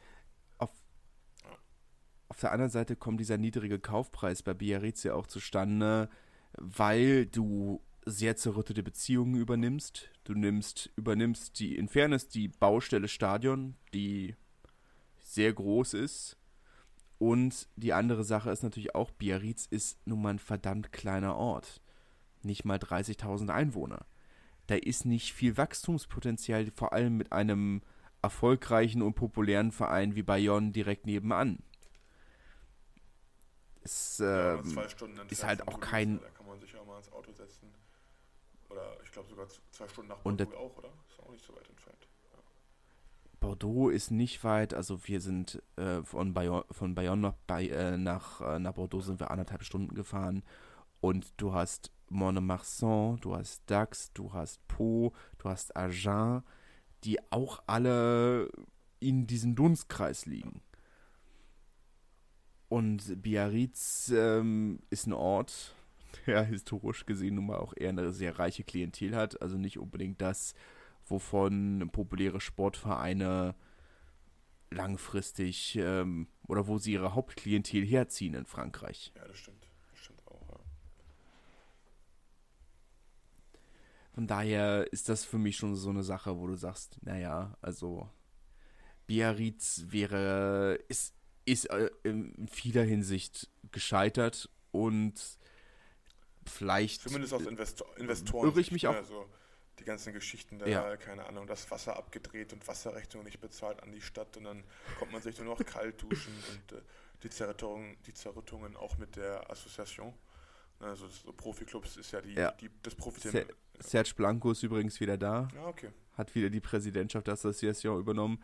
Auf der anderen Seite kommt dieser niedrige Kaufpreis bei Biarritz ja auch zustande, weil du sehr zerrüttete Beziehungen übernimmst. Du nimmst, übernimmst die, in Fairness, die Baustelle Stadion, die sehr groß ist. Und die andere Sache ist natürlich auch, Biarritz ist nun mal ein verdammt kleiner Ort. Nicht mal 30.000 Einwohner. Da ist nicht viel Wachstumspotenzial, vor allem mit einem erfolgreichen und populären Verein wie Bayonne direkt nebenan. Es, ja, ähm, Stunden entfernt halt auch kein- Da kann man sich auch mal ins Auto setzen. Oder ich glaube sogar zwei Stunden nach Und Bordeaux auch, oder? Ist auch nicht so weit entfernt. Bordeaux ist nicht weit, also wir sind äh, von, Bayonne, von Bayonne nach, Bay, äh, nach, äh, nach Bordeaux sind wir anderthalb Stunden gefahren und du hast Montmarsan, du hast Dax, du hast Po, du hast Agen, die auch alle in diesem Dunstkreis liegen. Und Biarritz ähm, ist ein Ort, der historisch gesehen nun mal auch eher eine sehr reiche Klientel hat, also nicht unbedingt das, wovon populäre Sportvereine langfristig ähm, oder wo sie ihre Hauptklientel herziehen in Frankreich. Ja, das stimmt. Das stimmt auch, ja. Von daher ist das für mich schon so eine Sache, wo du sagst, naja, also Biarritz wäre, ist, ist äh, in vieler Hinsicht gescheitert und vielleicht Zumindest aus Investor Investoren. irre ich mich auch- Also, die ganzen Geschichten da, Ja. keine Ahnung, das Wasser abgedreht und Wasserrechnung nicht bezahlt an die Stadt und dann kommt man sich nur noch kalt duschen und äh, die, Zerrüttungen, die Zerrüttungen auch mit der Association. Also so Profiklubs ist ja die, Ja. die das Profi Se Serge Blanco ist übrigens wieder da, Ja, okay. Hat wieder die Präsidentschaft der Association übernommen.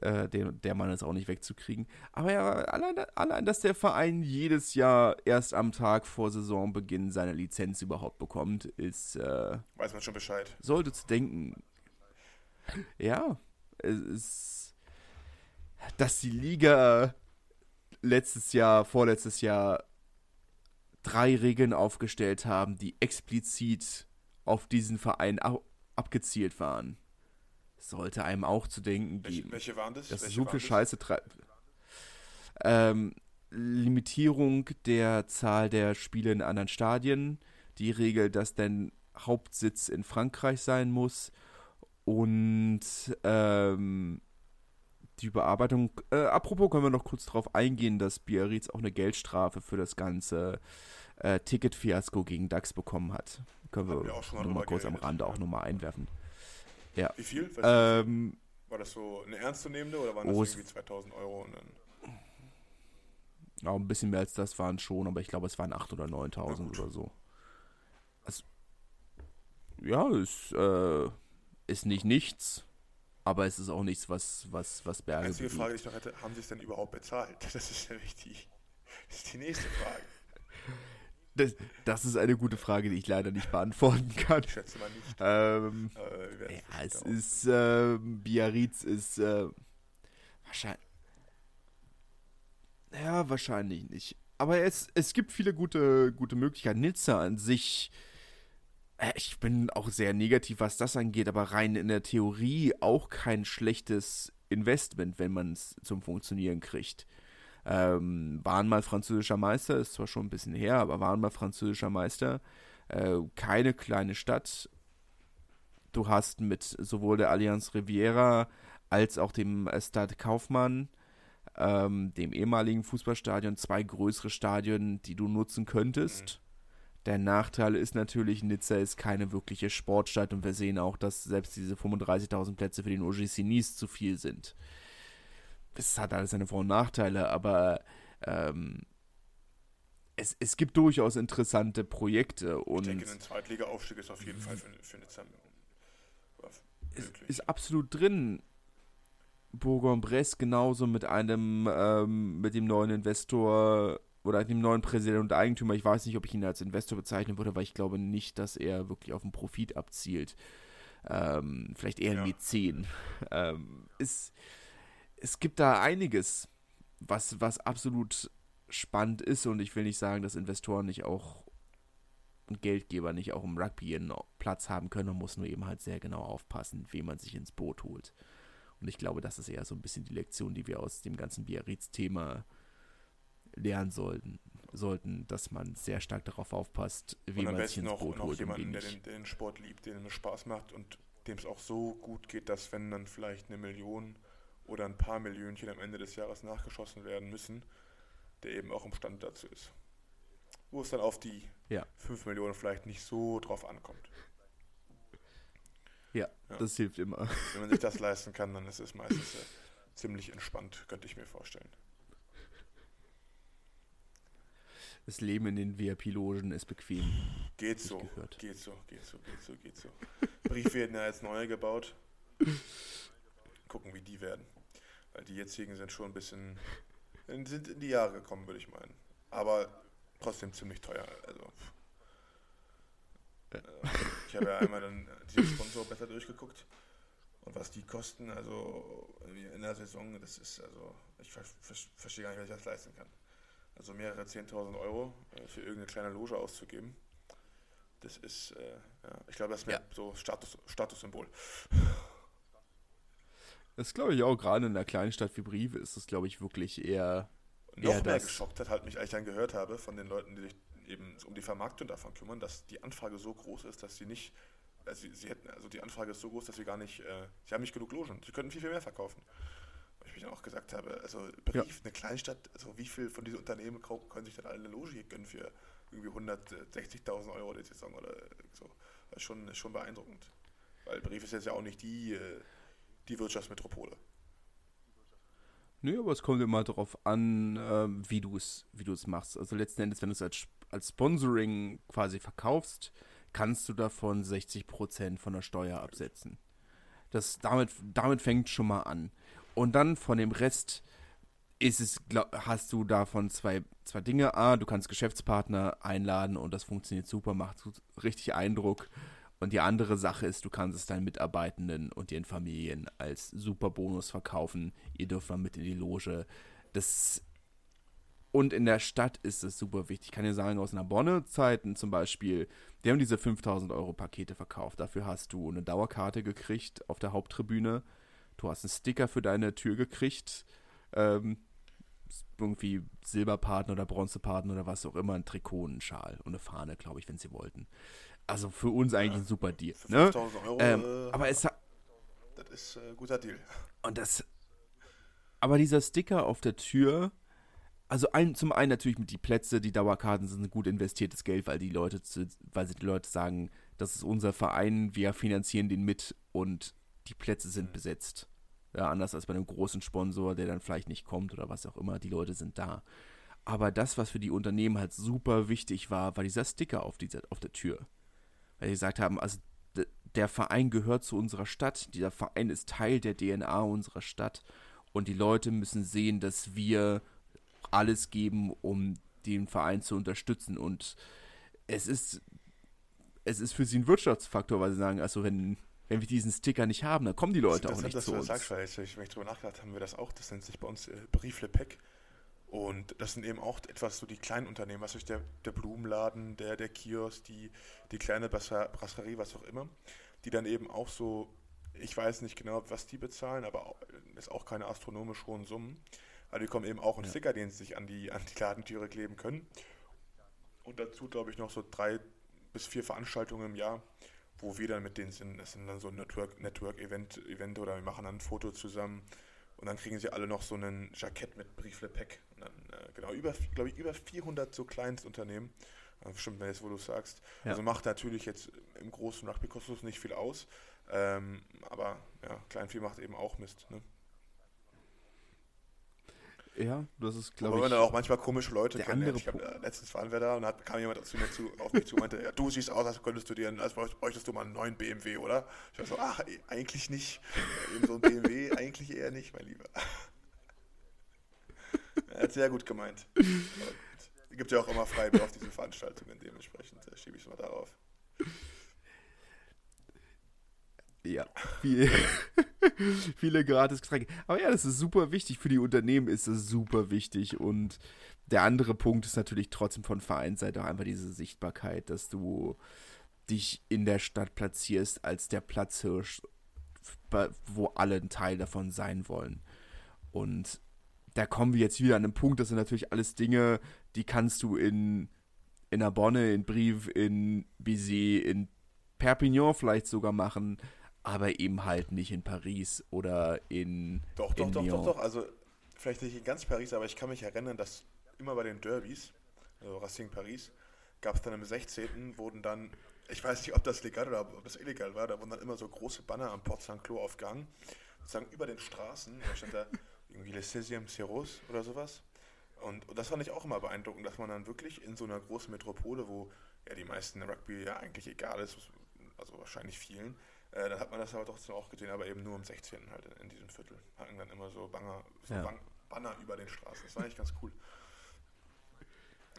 Äh, den, der Mann ist auch nicht wegzukriegen. Aber ja, allein, allein, dass der Verein jedes Jahr erst am Tag vor Saisonbeginn seine Lizenz überhaupt bekommt, ist, äh, Weiß man schon Bescheid. sollte zu denken. Ja, es ist, dass die Liga letztes Jahr, vorletztes Jahr drei Regeln aufgestellt haben, die explizit auf diesen Verein abgezielt waren. Sollte einem auch zu denken Welche, geben. welche waren das? Das ist welche so viel? Scheiße treibt. Ähm, Limitierung der Zahl der Spiele in anderen Stadien, die Regel, dass dein Hauptsitz in Frankreich sein muss und ähm, die Überarbeitung. Äh, apropos können wir noch kurz darauf eingehen, dass Biarritz auch eine Geldstrafe für das ganze äh, Ticket-Fiasko gegen DAX bekommen hat. Können wir, wir auch schon mal kurz am Rande auch nochmal einwerfen. Wie viel? Ähm, war das so eine ernstzunehmende oder waren das oh, irgendwie 2000 Euro? Und dann, Ja, ein bisschen mehr als das waren schon, aber ich glaube, es waren 8.000 oder Na 9.000 gut. oder so. Also, ja, es äh, ist nicht nichts, aber es ist auch nichts, was, was, was Berge einzige bewegt. Frage, die ich noch hätte, haben sie es denn überhaupt bezahlt? Das ist nämlich die, das ist die nächste Frage. Das, das ist eine gute Frage, die ich leider nicht beantworten kann. Ich schätze mal nicht. Ähm, Äh, ja, es ist, äh, Biarritz ist, äh, wahrscheinlich, ja, wahrscheinlich nicht. Aber es, es gibt viele gute, gute Möglichkeiten. Nizza an sich, äh, ich bin auch sehr negativ, was das angeht, aber rein in der Theorie auch kein schlechtes Investment, wenn man es zum Funktionieren kriegt. Ähm, waren mal französischer Meister, ist zwar schon ein bisschen her, aber waren mal französischer Meister. Äh, keine kleine Stadt. Du hast mit sowohl der Allianz Riviera als auch dem äh, Stade Kaufmann, ähm, dem ehemaligen Fußballstadion, zwei größere Stadien, die du nutzen könntest. Der Nachteil ist natürlich, Nizza ist keine wirkliche Sportstadt und wir sehen auch, dass selbst diese 35.000 Plätze für den OGC Nice zu viel sind. Es hat alles seine Vor- und Nachteile, aber ähm, es, es gibt durchaus interessante Projekte Ich und denke, ein Zweitliga-Aufstieg ist auf jeden Fall für, für Nizza ist, möglich. ist absolut drin. Bourg-en-Bresse genauso mit einem, ähm, mit dem neuen Investor oder dem neuen Präsidenten und Eigentümer. Ich weiß nicht, ob ich ihn als Investor bezeichnen würde, weil ich glaube nicht, dass er wirklich auf den Profit abzielt. Ähm, vielleicht eher ein Ja. Mäzen. Ähm, es, es gibt da einiges, was, was absolut spannend ist und ich will nicht sagen, dass Investoren nicht auch und Geldgeber nicht auch im Rugby einen Platz haben können. Man muss nur eben halt sehr genau aufpassen, wen man sich ins Boot holt. Und ich glaube, das ist eher so ein bisschen die Lektion, die wir aus dem ganzen Biarritz-Thema lernen sollten, sollten, dass man sehr stark darauf aufpasst, am man sich ins noch, Boot noch holt und jemanden, der den, der den Sport liebt, dem es Spaß macht und dem es auch so gut geht, dass wenn dann vielleicht eine Million oder ein paar Millionchen am Ende des Jahres nachgeschossen werden müssen, der eben auch imstande dazu ist. Wo es dann auf die Ja. 5 Millionen vielleicht nicht so drauf ankommt. Ja, Ja. das hilft immer. Wenn man sich das leisten kann, dann ist es meistens äh, ziemlich entspannt, könnte ich mir vorstellen. Das Leben in den VIP-Logen ist bequem. Geht so, gehört. geht so, geht so, geht so, geht so. Brief werden ja jetzt neue gebaut. Gucken, wie die werden. Weil die jetzigen sind schon ein bisschen, sind in die Jahre gekommen, würde ich meinen. Aber trotzdem ziemlich teuer. Also. Äh, ich habe ja einmal dann diesen Sponsor besser durchgeguckt. Und was die kosten, also in der Saison, das ist also, ich ver ver verstehe gar nicht, wer sich das leisten kann. Also mehrere 10.000 Euro äh, für irgendeine kleine Loge auszugeben. Das ist, äh, ja, ich glaube, das ist Ja. so Status, Statussymbol. Das glaube ich auch, gerade in einer kleinen Stadt wie Brive ist das, glaube ich, wirklich eher. Noch Ja, mehr das- geschockt hat, halt mich, als ich dann gehört habe von den Leuten, die sich eben um die Vermarktung davon kümmern, dass die Anfrage so groß ist, dass sie nicht, also sie, sie hätten, also die Anfrage ist so groß, dass sie gar nicht, äh, sie haben nicht genug Logen, sie könnten viel, viel mehr verkaufen. Weil ich mich dann auch gesagt habe, also Brief, eine Kleinstadt, also wie viel von diesen Unternehmen können sich dann alle eine Loge hier gönnen für irgendwie 160.000 Euro die Saison oder so. Das ist schon, schon beeindruckend. Weil Brief ist jetzt ja auch nicht die, äh, die Wirtschaftsmetropole. Nö, aber es kommt immer darauf an, äh, wie du es wie machst. Also letzten Endes, wenn du es als, als Sponsoring quasi verkaufst, kannst du davon 60% von der Steuer absetzen. Das, damit, damit fängt schon mal an. Und dann von dem Rest ist es, glaub, hast du davon zwei, zwei Dinge. A, du kannst Geschäftspartner einladen und das funktioniert super, macht richtig Eindruck. Und die andere Sache ist, du kannst es deinen Mitarbeitenden und ihren Familien als super Bonus verkaufen. Ihr dürft mal mit in die Loge. Das und in der Stadt ist es super wichtig. Ich kann dir sagen, aus einer Bonne-Zeiten zum Beispiel, die haben diese 5000 Euro Pakete verkauft. Dafür hast du eine Dauerkarte gekriegt auf der Haupttribüne. Du hast einen Sticker für deine Tür gekriegt. Ähm, irgendwie Silberpaten oder Bronzepaten oder was auch immer, ein Trikot, ein Schal und eine Fahne, glaube ich, wenn sie wollten. Also für uns eigentlich ja, ein super Deal. Ne? Euro, ähm, äh, aber es Das ist ein äh, guter Deal. Und das. Aber dieser Sticker auf der Tür, also ein, zum einen natürlich mit die Plätze, die Dauerkarten sind ein gut investiertes Geld, weil die Leute, weil sie die Leute sagen, das ist unser Verein, wir finanzieren den mit und die Plätze sind mhm. besetzt. Ja, anders als bei einem großen Sponsor, der dann vielleicht nicht kommt oder was auch immer, die Leute sind da. Aber das, was für die Unternehmen halt super wichtig war, war dieser Sticker auf, dieser, auf der Tür. Weil sie gesagt haben, also der Verein gehört zu unserer Stadt, dieser Verein ist Teil der DNA unserer Stadt und die Leute müssen sehen, dass wir alles geben, um den Verein zu unterstützen und es ist es ist für sie ein Wirtschaftsfaktor, weil sie sagen, also wenn wenn wir diesen Sticker nicht haben, dann kommen die Leute auch nicht dass zu uns. Das sagst, weil ich, wenn ich drüber nachgedacht haben wir das auch, das nennt sich bei uns äh, Brieflepack. Und das sind eben auch etwas so die kleinen Unternehmen, was ist der, der Blumenladen, der, der Kiosk, die, die kleine Brasserie, was auch immer, die dann eben auch so, ich weiß nicht genau, was die bezahlen, aber auch, ist auch keine astronomisch hohen Summen. Aber die kommen eben auch einen ja. Sticker, den sie sich an die, an die Ladentüre kleben können. Und dazu, glaube ich, noch so drei bis vier Veranstaltungen im Jahr, wo wir dann mit denen sind. Das sind dann so Network, Network-Event Event oder wir machen dann ein Foto zusammen. Und dann kriegen sie alle noch so ein Jackett mit Brieflepack. Und dann, äh, genau, über, glaube ich, über 400 so Kleinstunternehmen. Also stimmt, wenn jetzt, wo du sagst. Ja. Also macht natürlich jetzt im großen Rugby-Kosmos nicht viel aus. Ähm, aber ja, Kleinvieh macht eben auch Mist. Ne? Ja, das ist, glaube ich. man dann auch manchmal komische Leute kennenlernt. Ich hab, äh, letztens waren wir da und hat, kam jemand zu mir zu, auf mich zu und meinte, ja, du siehst aus, als könntest du dir, als bräuchtest du mal einen neuen BMW, oder? Ich war so, ach, eigentlich nicht. Eben so ein BMW, eigentlich eher nicht, mein Lieber. er hat sehr gut gemeint. Es gibt ja auch immer Freibier auf diesen Veranstaltungen, dementsprechend äh, schiebe ich es mal darauf. Ja, viel, viele gratis Getränke. Aber ja, das ist super wichtig. Für die Unternehmen ist es super wichtig. Und der andere Punkt ist natürlich trotzdem von Vereinsseite auch einfach diese Sichtbarkeit, dass du dich in der Stadt platzierst als der Platzhirsch, wo alle ein Teil davon sein wollen. Und da kommen wir jetzt wieder an den Punkt, das sind natürlich alles Dinge, die kannst du in, in Narbonne, in Brive, in Bizet, in Perpignan vielleicht sogar machen aber eben halt nicht in Paris oder in. Doch, doch, in doch, Lyon. doch, doch. Also vielleicht nicht in ganz Paris, aber ich kann mich erinnern, dass immer bei den Derbys, also Racing Paris, gab es dann im 16. wurden dann, ich weiß nicht, ob das legal oder ob das illegal war, da wurden dann immer so große Banner am Port St. Cloud aufgehangen, sozusagen über den Straßen, da stand da irgendwie Le 16e Ceros oder sowas. Und, und, das fand ich auch immer beeindruckend, dass man dann wirklich in so einer großen Metropole, wo ja die meisten Rugby ja eigentlich egal ist, also wahrscheinlich vielen, äh, dann hat man das aber trotzdem auch gesehen, aber eben nur am 16. halt in, in diesem Viertel. Hatten dann immer so, Banger, so ja. Banner über den Straßen. Das war eigentlich ganz cool.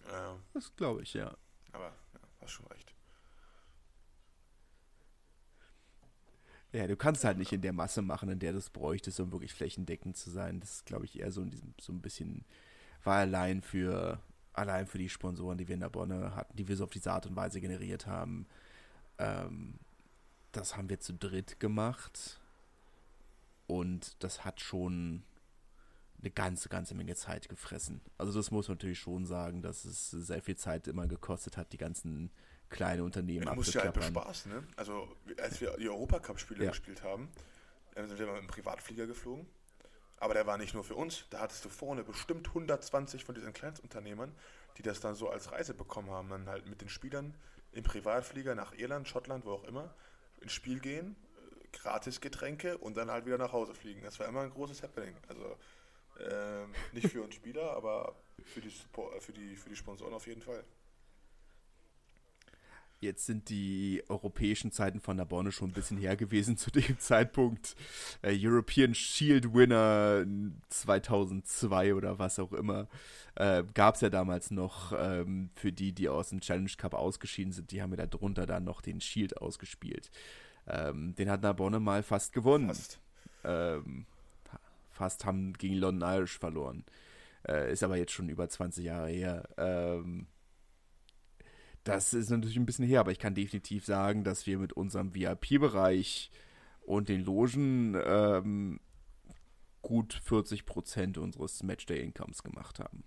Äh, das glaube ich, ja. Aber ja, hast schon recht. Ja, du kannst halt nicht in der Masse machen, in der du es bräuchtest, um wirklich flächendeckend zu sein. Das ist, glaube ich, eher so in diesem, so ein bisschen, war allein für, allein für die Sponsoren, die wir in der Bonne hatten, die wir so auf diese Art und Weise generiert haben. Ähm, das haben wir zu dritt gemacht. Und das hat schon eine ganze, ganze Menge Zeit gefressen. Also das muss man natürlich schon sagen, dass es sehr viel Zeit immer gekostet hat, die ganzen kleinen Unternehmen ja, Du ja halt Spaß, ne? Also als wir die Europacup-Spiele ja. gespielt haben, sind wir mal mit einem Privatflieger geflogen. Aber der war nicht nur für uns. Da hattest du vorne bestimmt 120 von diesen Kleinstunternehmern, die das dann so als Reise bekommen haben. Dann halt mit den Spielern im Privatflieger nach Irland, Schottland, wo auch immer ins Spiel gehen, gratis Getränke und dann halt wieder nach Hause fliegen. Das war immer ein großes Happening. Also ähm, nicht für uns Spieler, aber für die, für, die, für die Sponsoren auf jeden Fall. Jetzt sind die europäischen Zeiten von der Bonne schon ein bisschen her gewesen zu dem Zeitpunkt. Äh, European Shield Winner 2002 oder was auch immer. Äh, Gab es ja damals noch ähm, für die, die aus dem Challenge Cup ausgeschieden sind. Die haben ja darunter dann noch den Shield ausgespielt. Ähm, den hat Narbonne mal fast gewonnen. Fast. Ähm, fast haben gegen London Irish verloren. Äh, ist aber jetzt schon über 20 Jahre her. Ähm, das ist natürlich ein bisschen her, aber ich kann definitiv sagen, dass wir mit unserem VIP-Bereich und den Logen ähm, gut 40 Prozent unseres Matchday-Incomes gemacht haben.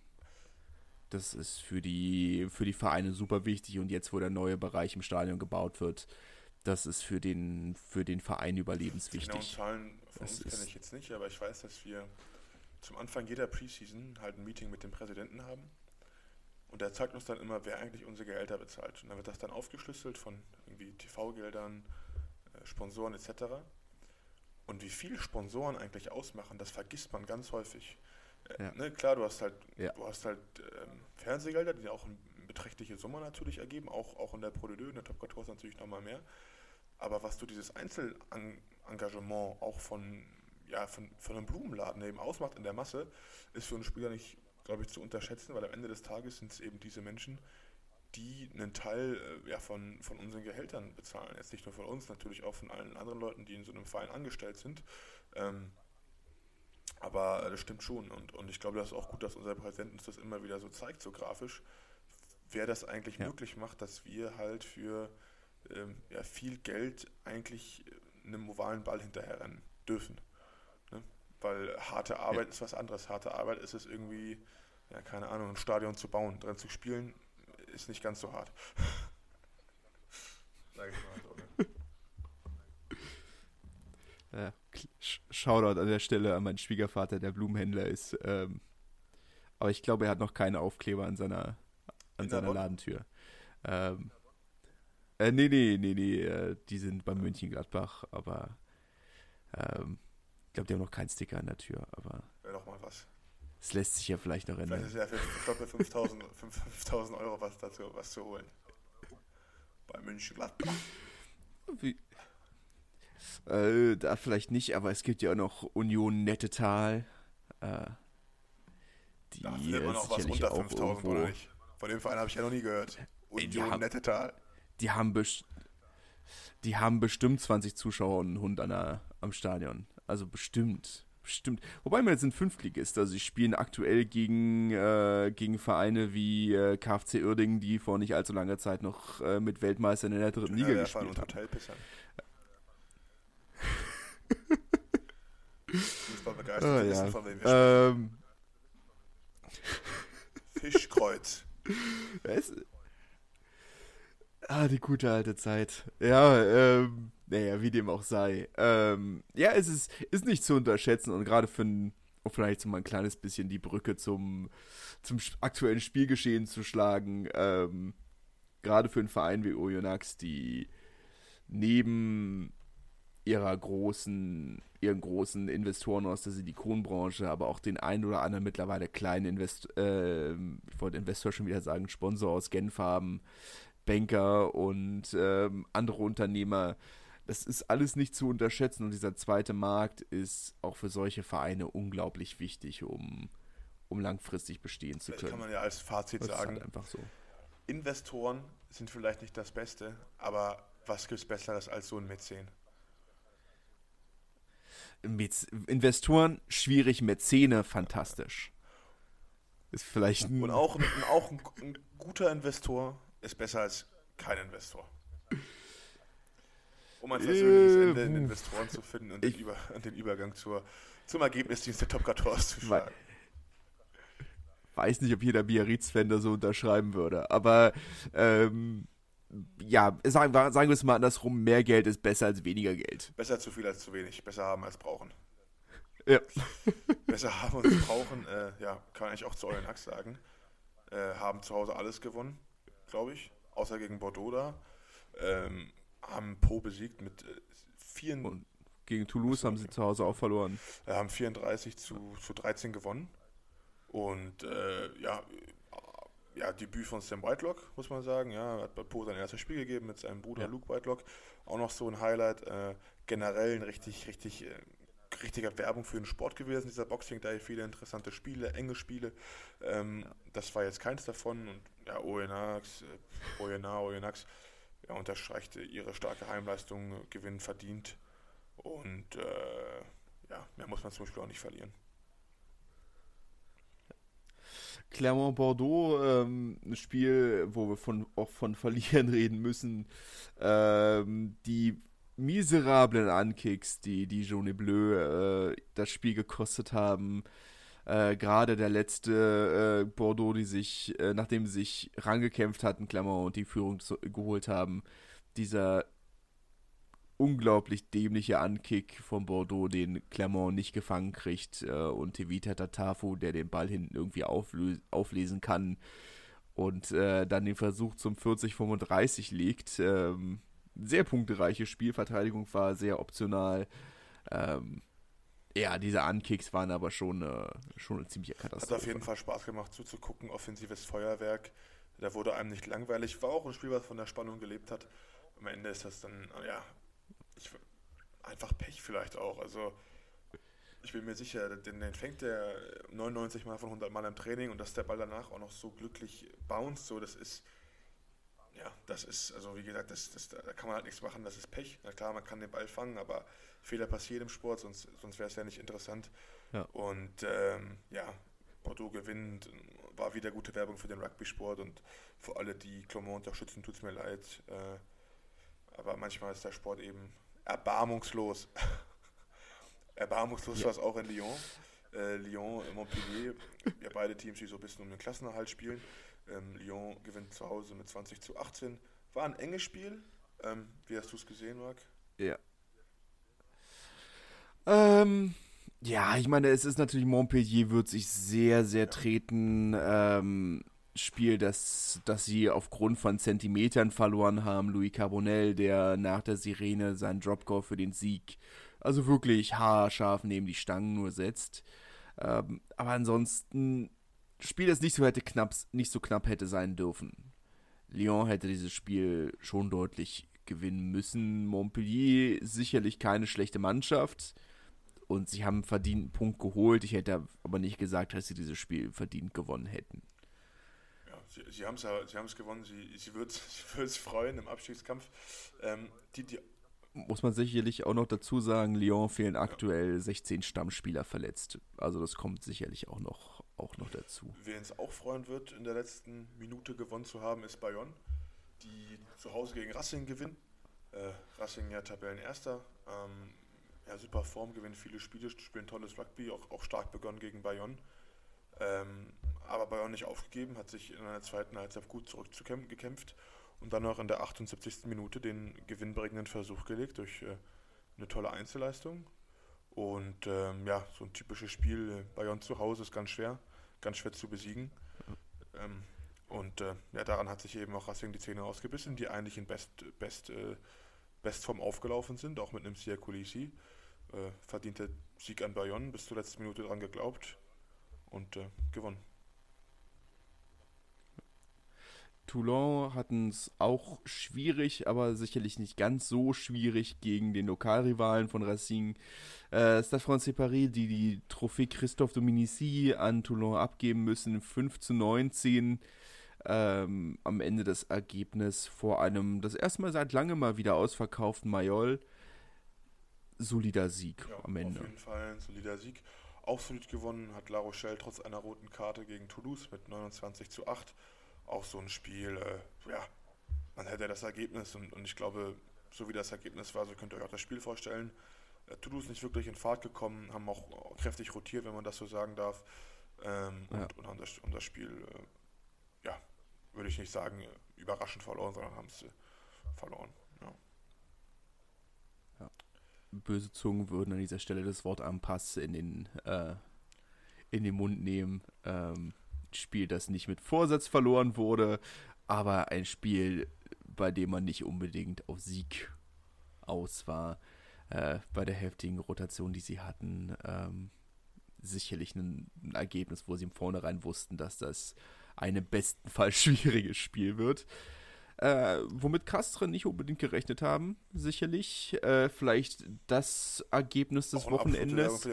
Das ist für die, für die Vereine super wichtig und jetzt, wo der neue Bereich im Stadion gebaut wird, das ist für den, für den Verein überlebenswichtig. Genau, Zahlen von das uns kenne ich jetzt nicht, aber ich weiß, dass wir zum Anfang jeder Preseason halt ein Meeting mit dem Präsidenten haben und der zeigt uns dann immer, wer eigentlich unsere Gehälter bezahlt. Und dann wird das dann aufgeschlüsselt von irgendwie TV-Geldern, äh, Sponsoren etc. Und wie viel Sponsoren eigentlich ausmachen, das vergisst man ganz häufig. Äh, ja. ne, klar, du hast halt, ja. du hast halt ähm, Fernsehgelder, die auch eine beträchtliche Summe natürlich ergeben, auch, auch in der Pro in der Top 14 natürlich nochmal mehr. Aber was du dieses Einzelengagement auch von, ja, von, von einem Blumenladen eben ausmacht in der Masse, ist für einen Spieler nicht glaube ich, zu unterschätzen, weil am Ende des Tages sind es eben diese Menschen, die einen Teil äh, ja, von, von unseren Gehältern bezahlen. Jetzt nicht nur von uns, natürlich auch von allen anderen Leuten, die in so einem Verein angestellt sind. Ähm, aber das stimmt schon. Und, und ich glaube, das ist auch gut, dass unser Präsident uns das immer wieder so zeigt, so grafisch, wer das eigentlich ja. möglich macht, dass wir halt für ähm, ja, viel Geld eigentlich einem ovalen Ball hinterherrennen dürfen. Weil harte Arbeit ja. ist was anderes. Harte Arbeit ist es irgendwie ja, keine Ahnung, ein Stadion zu bauen, drin zu spielen, ist nicht ganz so hart. Sag ich mal so. Ne? Ja, Shoutout an der Stelle an meinen Schwiegervater, der Blumenhändler ist. Ähm, aber ich glaube, er hat noch keine Aufkleber an seiner, an seiner Ladentür. Ähm, äh, nee, nee, nee, nee, äh, die sind bei Mönchengladbach, aber ähm, ich glaube, die haben noch keinen Sticker an der Tür, aber. Wäre doch mal was. Das lässt sich ja vielleicht noch ändern. Vielleicht ist ja für, ich glaube, 5000, 5000 Euro was, dazu, was zu holen. Bei München Gladbach. Wie? Äh, da vielleicht nicht, aber es gibt ja auch noch Union Nettetal. Äh, die da findet man auch was unter 5000 oder nicht? Von dem Verein habe ich ja noch nie gehört. Union haben, Nettetal. Die haben, die haben bestimmt 20 Zuschauer und einen Hund an der, am Stadion. Also bestimmt. Stimmt. Wobei man jetzt ein Fünftligist. Also sie spielen aktuell gegen, äh, gegen Vereine wie äh, KfC Uerdingen, die vor nicht allzu langer Zeit noch äh, mit Weltmeistern in der dritten ja, Liga gespielt haben. Hotelpissern. Fußball begeistert, oh, ja. wissen, von wem wir ähm. Fischkreuz. Es, ah, die gute alte Zeit. Ja, ähm naja, wie dem auch sei. Ähm, ja, es ist, ist nicht zu unterschätzen und gerade für ein, um vielleicht so mal ein kleines bisschen die Brücke zum, zum aktuellen Spielgeschehen zu schlagen. Ähm, gerade für einen Verein wie Oyonnax, die neben ihrer großen, ihren großen Investoren aus der Silikonbranche, aber auch den ein oder anderen mittlerweile kleinen Invest äh, ich wollte Investor schon wieder sagen, Sponsor aus Genf haben, Banker und ähm, andere Unternehmer, das ist alles nicht zu unterschätzen und dieser zweite Markt ist auch für solche Vereine unglaublich wichtig, um, um langfristig bestehen zu können. Das kann man ja als Fazit das sagen. Halt einfach so. Investoren sind vielleicht nicht das Beste, aber was gibt es Besseres als so ein Mäzen? Mäz Investoren schwierig, Mäzene fantastisch. Ist vielleicht ein Und auch, ein, auch ein, ein guter Investor ist besser als kein Investor. Um ein versöhnliches äh, Ende in Investoren zu finden und den, Über, den, Übergang zur, zum Ergebnisdienst der Top 14 zu schlagen. Weiß nicht, ob jeder Biarritz-Fan da so unterschreiben würde, aber ähm, ja, sagen, sagen wir es mal andersrum, mehr Geld ist besser als weniger Geld. Besser zu viel als zu wenig, besser haben als brauchen. Ja. besser haben als brauchen, äh, ja, kann man eigentlich auch zu euren Axt sagen. Äh, haben zu Hause alles gewonnen, glaube ich, außer gegen Bordeaux da. Ähm, haben Po besiegt mit äh, vier, Gegen Toulouse haben sie zu Hause auch verloren. Wir haben 34 zu, zu 13 gewonnen. Und äh, ja, ja, Debüt von Sam Whitelock, muss man sagen. Ja, hat bei Po sein erstes Spiel gegeben mit seinem Bruder ja. Luke Whitelock. Auch noch so ein Highlight. Äh, generell ein richtig, richtig, äh, richtiger Werbung für den Sport gewesen, dieser Boxing. Da viele interessante Spiele, enge Spiele. Ähm, ja. Das war jetzt keins davon. Und ja, Oenax, äh, Oyena, Oenax ja, unterstreicht ihre starke Heimleistung, Gewinn verdient. Und äh, ja, mehr muss man zum Beispiel auch nicht verlieren. Clermont-Bordeaux, ähm, ein Spiel, wo wir von, auch von Verlieren reden müssen. Ähm, die miserablen Unkicks, die die Jaune Bleu äh, das Spiel gekostet haben. Äh, Gerade der letzte äh, Bordeaux, die sich, äh, nachdem sie sich rangekämpft hatten, Clermont und die Führung zu, geholt haben, dieser unglaublich dämliche Ankick von Bordeaux, den Clermont nicht gefangen kriegt äh, und Tevita Tatafu, der den Ball hinten irgendwie auflesen kann und äh, dann den Versuch zum 40-35 legt. Ähm, sehr punktereiche Spielverteidigung war sehr optional. Ähm, ja, diese Ankicks waren aber schon, äh, schon eine ziemliche Katastrophe. Hat auf jeden Fall Spaß gemacht zuzugucken, offensives Feuerwerk. Da wurde einem nicht langweilig. War auch ein Spiel, was von der Spannung gelebt hat. Am Ende ist das dann, ja, ich, einfach Pech vielleicht auch. Also ich bin mir sicher, den, den fängt der 99 Mal von 100 Mal im Training und dass der Ball danach auch noch so glücklich bounced, so das ist, ja, das ist, also wie gesagt, das, das, da kann man halt nichts machen, das ist Pech. Na klar, man kann den Ball fangen, aber Fehler passieren im Sport, sonst, sonst wäre es ja nicht interessant. Ja. Und ähm, ja, Bordeaux gewinnt, war wieder gute Werbung für den Rugby-Sport und für alle, die Clermont unterstützen, tut es mir leid. Äh, aber manchmal ist der Sport eben erbarmungslos. erbarmungslos ja. war es auch in Lyon. Äh, Lyon, Montpellier, ja beide Teams, die so ein bisschen um den Klassenerhalt spielen. Ähm, Lyon gewinnt zu Hause mit 20 zu 18. War ein enges Spiel. Ähm, wie hast du es gesehen, Marc? Ja. Ähm, ja, ich meine, es ist natürlich Montpellier wird sich sehr, sehr treten. Ähm, Spiel, das, das sie aufgrund von Zentimetern verloren haben. Louis Carbonell, der nach der Sirene seinen Dropgoal für den Sieg, also wirklich haarscharf neben die Stangen nur setzt. Ähm, aber ansonsten, Spiel, das nicht so hätte knapp, nicht so knapp hätte sein dürfen. Lyon hätte dieses Spiel schon deutlich gewinnen müssen. Montpellier sicherlich keine schlechte Mannschaft und sie haben einen verdienten Punkt geholt. Ich hätte aber nicht gesagt, dass sie dieses Spiel verdient gewonnen hätten. Sie, sie haben es sie haben's gewonnen, sie, sie wird es freuen im Abstiegskampf. Ähm, die, die muss man sicherlich auch noch dazu sagen, Lyon fehlen aktuell ja. 16 Stammspieler verletzt. Also das kommt sicherlich auch noch, auch noch dazu. Wen es auch freuen wird, in der letzten Minute gewonnen zu haben, ist Bayonne, die zu Hause gegen Racing gewinnen. Äh, Racing ja Tabellenerster. Ähm, ja, super Form, gewinnen viele Spiele, spielen tolles Rugby, auch, auch stark begonnen gegen Bayonne. Ähm, aber Bayern nicht aufgegeben, hat sich in einer zweiten Halbzeit gut zurückgekämpft und dann noch in der 78. Minute den gewinnbringenden Versuch gelegt durch äh, eine tolle Einzelleistung. Und ähm, ja, so ein typisches Spiel, Bayern zu Hause ist ganz schwer, ganz schwer zu besiegen. Ähm, und äh, ja, daran hat sich eben auch Racing die Zähne ausgebissen, die eigentlich in Best, Best, äh, Bestform aufgelaufen sind, auch mit einem Sia Kulisi. Äh, verdiente Sieg an Bayonne, bis zur letzten Minute dran geglaubt und äh, gewonnen. Toulon hatten es auch schwierig, aber sicherlich nicht ganz so schwierig gegen den Lokalrivalen von Racing. Äh, Stade Francais Paris, die die Trophäe Christophe Dominici an Toulon abgeben müssen, 5 zu 19 ähm, am Ende das Ergebnis vor einem, das erste Mal seit langem mal wieder ausverkauften Mayol. Solider Sieg ja, am Ende. Auf jeden Fall ein solider Sieg. Auch solid gewonnen hat La Rochelle trotz einer roten Karte gegen Toulouse mit 29 zu 8 auch so ein Spiel, äh, ja, man hätte das Ergebnis und, und ich glaube, so wie das Ergebnis war, so könnt ihr euch auch das Spiel vorstellen. Äh, Toulouse nicht wirklich in Fahrt gekommen, haben auch kräftig rotiert, wenn man das so sagen darf. Ähm, ja. und, und, haben das, und das Spiel, äh, ja, würde ich nicht sagen, überraschend verloren, sondern haben es äh, verloren. Ja. ja. Böse Zungen würden an dieser Stelle das Wort Ampass in den, äh, in den Mund nehmen. Ähm, Spiel, das nicht mit Vorsatz verloren wurde, aber ein Spiel, bei dem man nicht unbedingt auf Sieg aus war. äh, bei der heftigen Rotation, die sie hatten, ähm, sicherlich ein, ein, Ergebnis, wo sie im Vornherein wussten, dass das ein im besten Fall schwieriges Spiel wird. Äh, womit Castre nicht unbedingt gerechnet haben, sicherlich. Äh, vielleicht das Ergebnis des Wochenendes.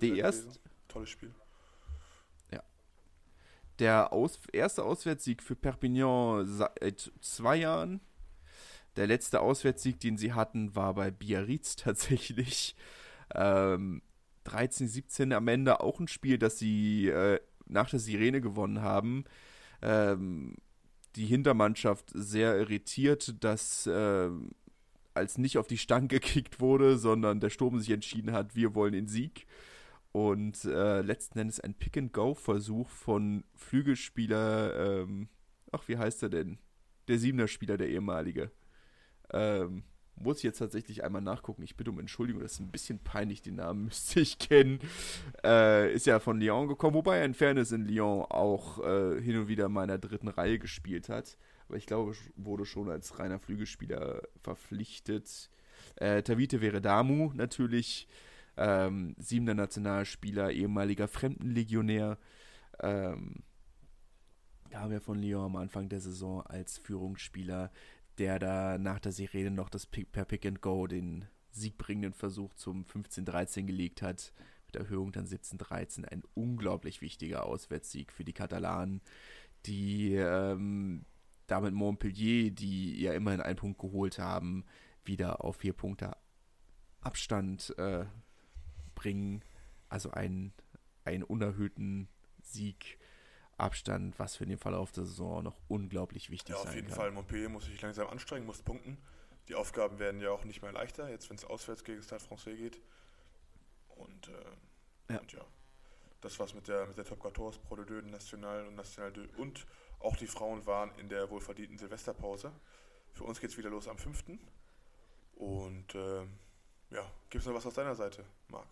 Die erste. Tolles Spiel. Der Aus erste Auswärtssieg für Perpignan seit zwei Jahren. Der letzte Auswärtssieg, den sie hatten, war bei Biarritz tatsächlich. Ähm, 13, 17 am Ende auch ein Spiel, das sie äh, nach der Sirene gewonnen haben. Ähm, die Hintermannschaft sehr irritiert, dass äh, als nicht auf die Stange gekickt wurde, sondern der Sturm sich entschieden hat, wir wollen den Sieg. Und äh, letzten Endes ein Pick-and-Go-Versuch von Flügelspieler, ähm, ach, wie heißt er denn? Der Siebener-Spieler, der ehemalige. Ähm, muss ich jetzt tatsächlich einmal nachgucken. Ich bitte um Entschuldigung, das ist ein bisschen peinlich, den Namen müsste ich kennen. Äh, ist ja von Lyon gekommen, wobei er in Fairness in Lyon auch äh, hin und wieder in meiner dritten Reihe gespielt hat. Aber ich glaube, wurde schon als reiner Flügelspieler verpflichtet. Äh, Tavite Veredamu natürlich, ähm, siebender Nationalspieler, ehemaliger Fremdenlegionär. Ähm, kam ja von Lyon am Anfang der Saison als Führungsspieler der da nach der Serie noch das Pick, per Pick and Go den siegbringenden Versuch zum 15-13 gelegt hat. Mit Erhöhung dann 17-13. Ein unglaublich wichtiger Auswärtssieg für die Katalanen, die ähm, damit Montpellier, die ja immerhin einen Punkt geholt haben, wieder auf vier Punkte Abstand äh, bringen. Also einen, einen unerhöhten Sieg Abstand, was für den Verlauf der Saison noch unglaublich wichtig ja, sein kann. Auf jeden Fall, Montpellier muss sich langsam anstrengen, muss punkten. Die Aufgaben werden ja auch nicht mehr leichter, jetzt wenn es auswärts gegen Stade Francais geht. Und, äh, ja. und ja. das war's mit der, mit der Top 14 Pro de National und National 2 und auch die Frauen waren in der wohlverdienten Silvesterpause. Für uns geht es wieder los am 5. Und äh, ja, gibt es noch was aus deiner Seite, Marc?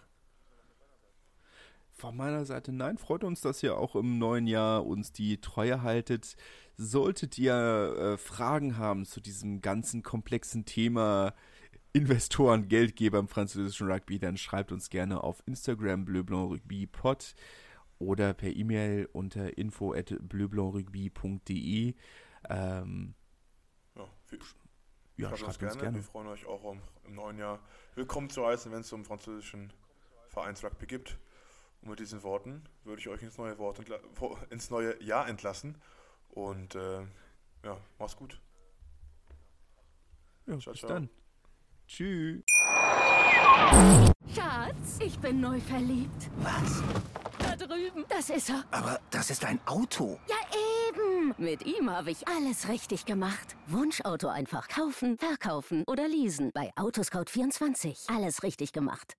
Von meiner Seite nein, freut uns, dass ihr auch im neuen Jahr uns die Treue haltet. Solltet ihr äh, Fragen haben zu diesem ganzen komplexen Thema Investoren, Geldgeber im französischen Rugby, dann schreibt uns gerne auf Instagram Bleu Blanc Rugby Pod oder per E-Mail unter info at bleublancrugby.de. Ähm, ja, viel, ja, schreibt, uns, gerne. gerne. Wir freuen euch auch um, im neuen Jahr willkommen zu heißen, wenn es zum französischen Vereins Rugby gibt. Und mit diesen Worten würde ich euch ins neue, Wort ins neue Jahr entlassen. Und äh, ja, mach's gut. Ja, ciao, bis ciao. dann. Tschüss. Schatz, ich bin neu verliebt. Was? Da drüben. Das ist er. Aber das ist ein Auto. Ja, eben. Mit ihm habe ich alles richtig gemacht. Wunschauto einfach kaufen, verkaufen oder leasen. Bei Autoscout24. Alles richtig gemacht.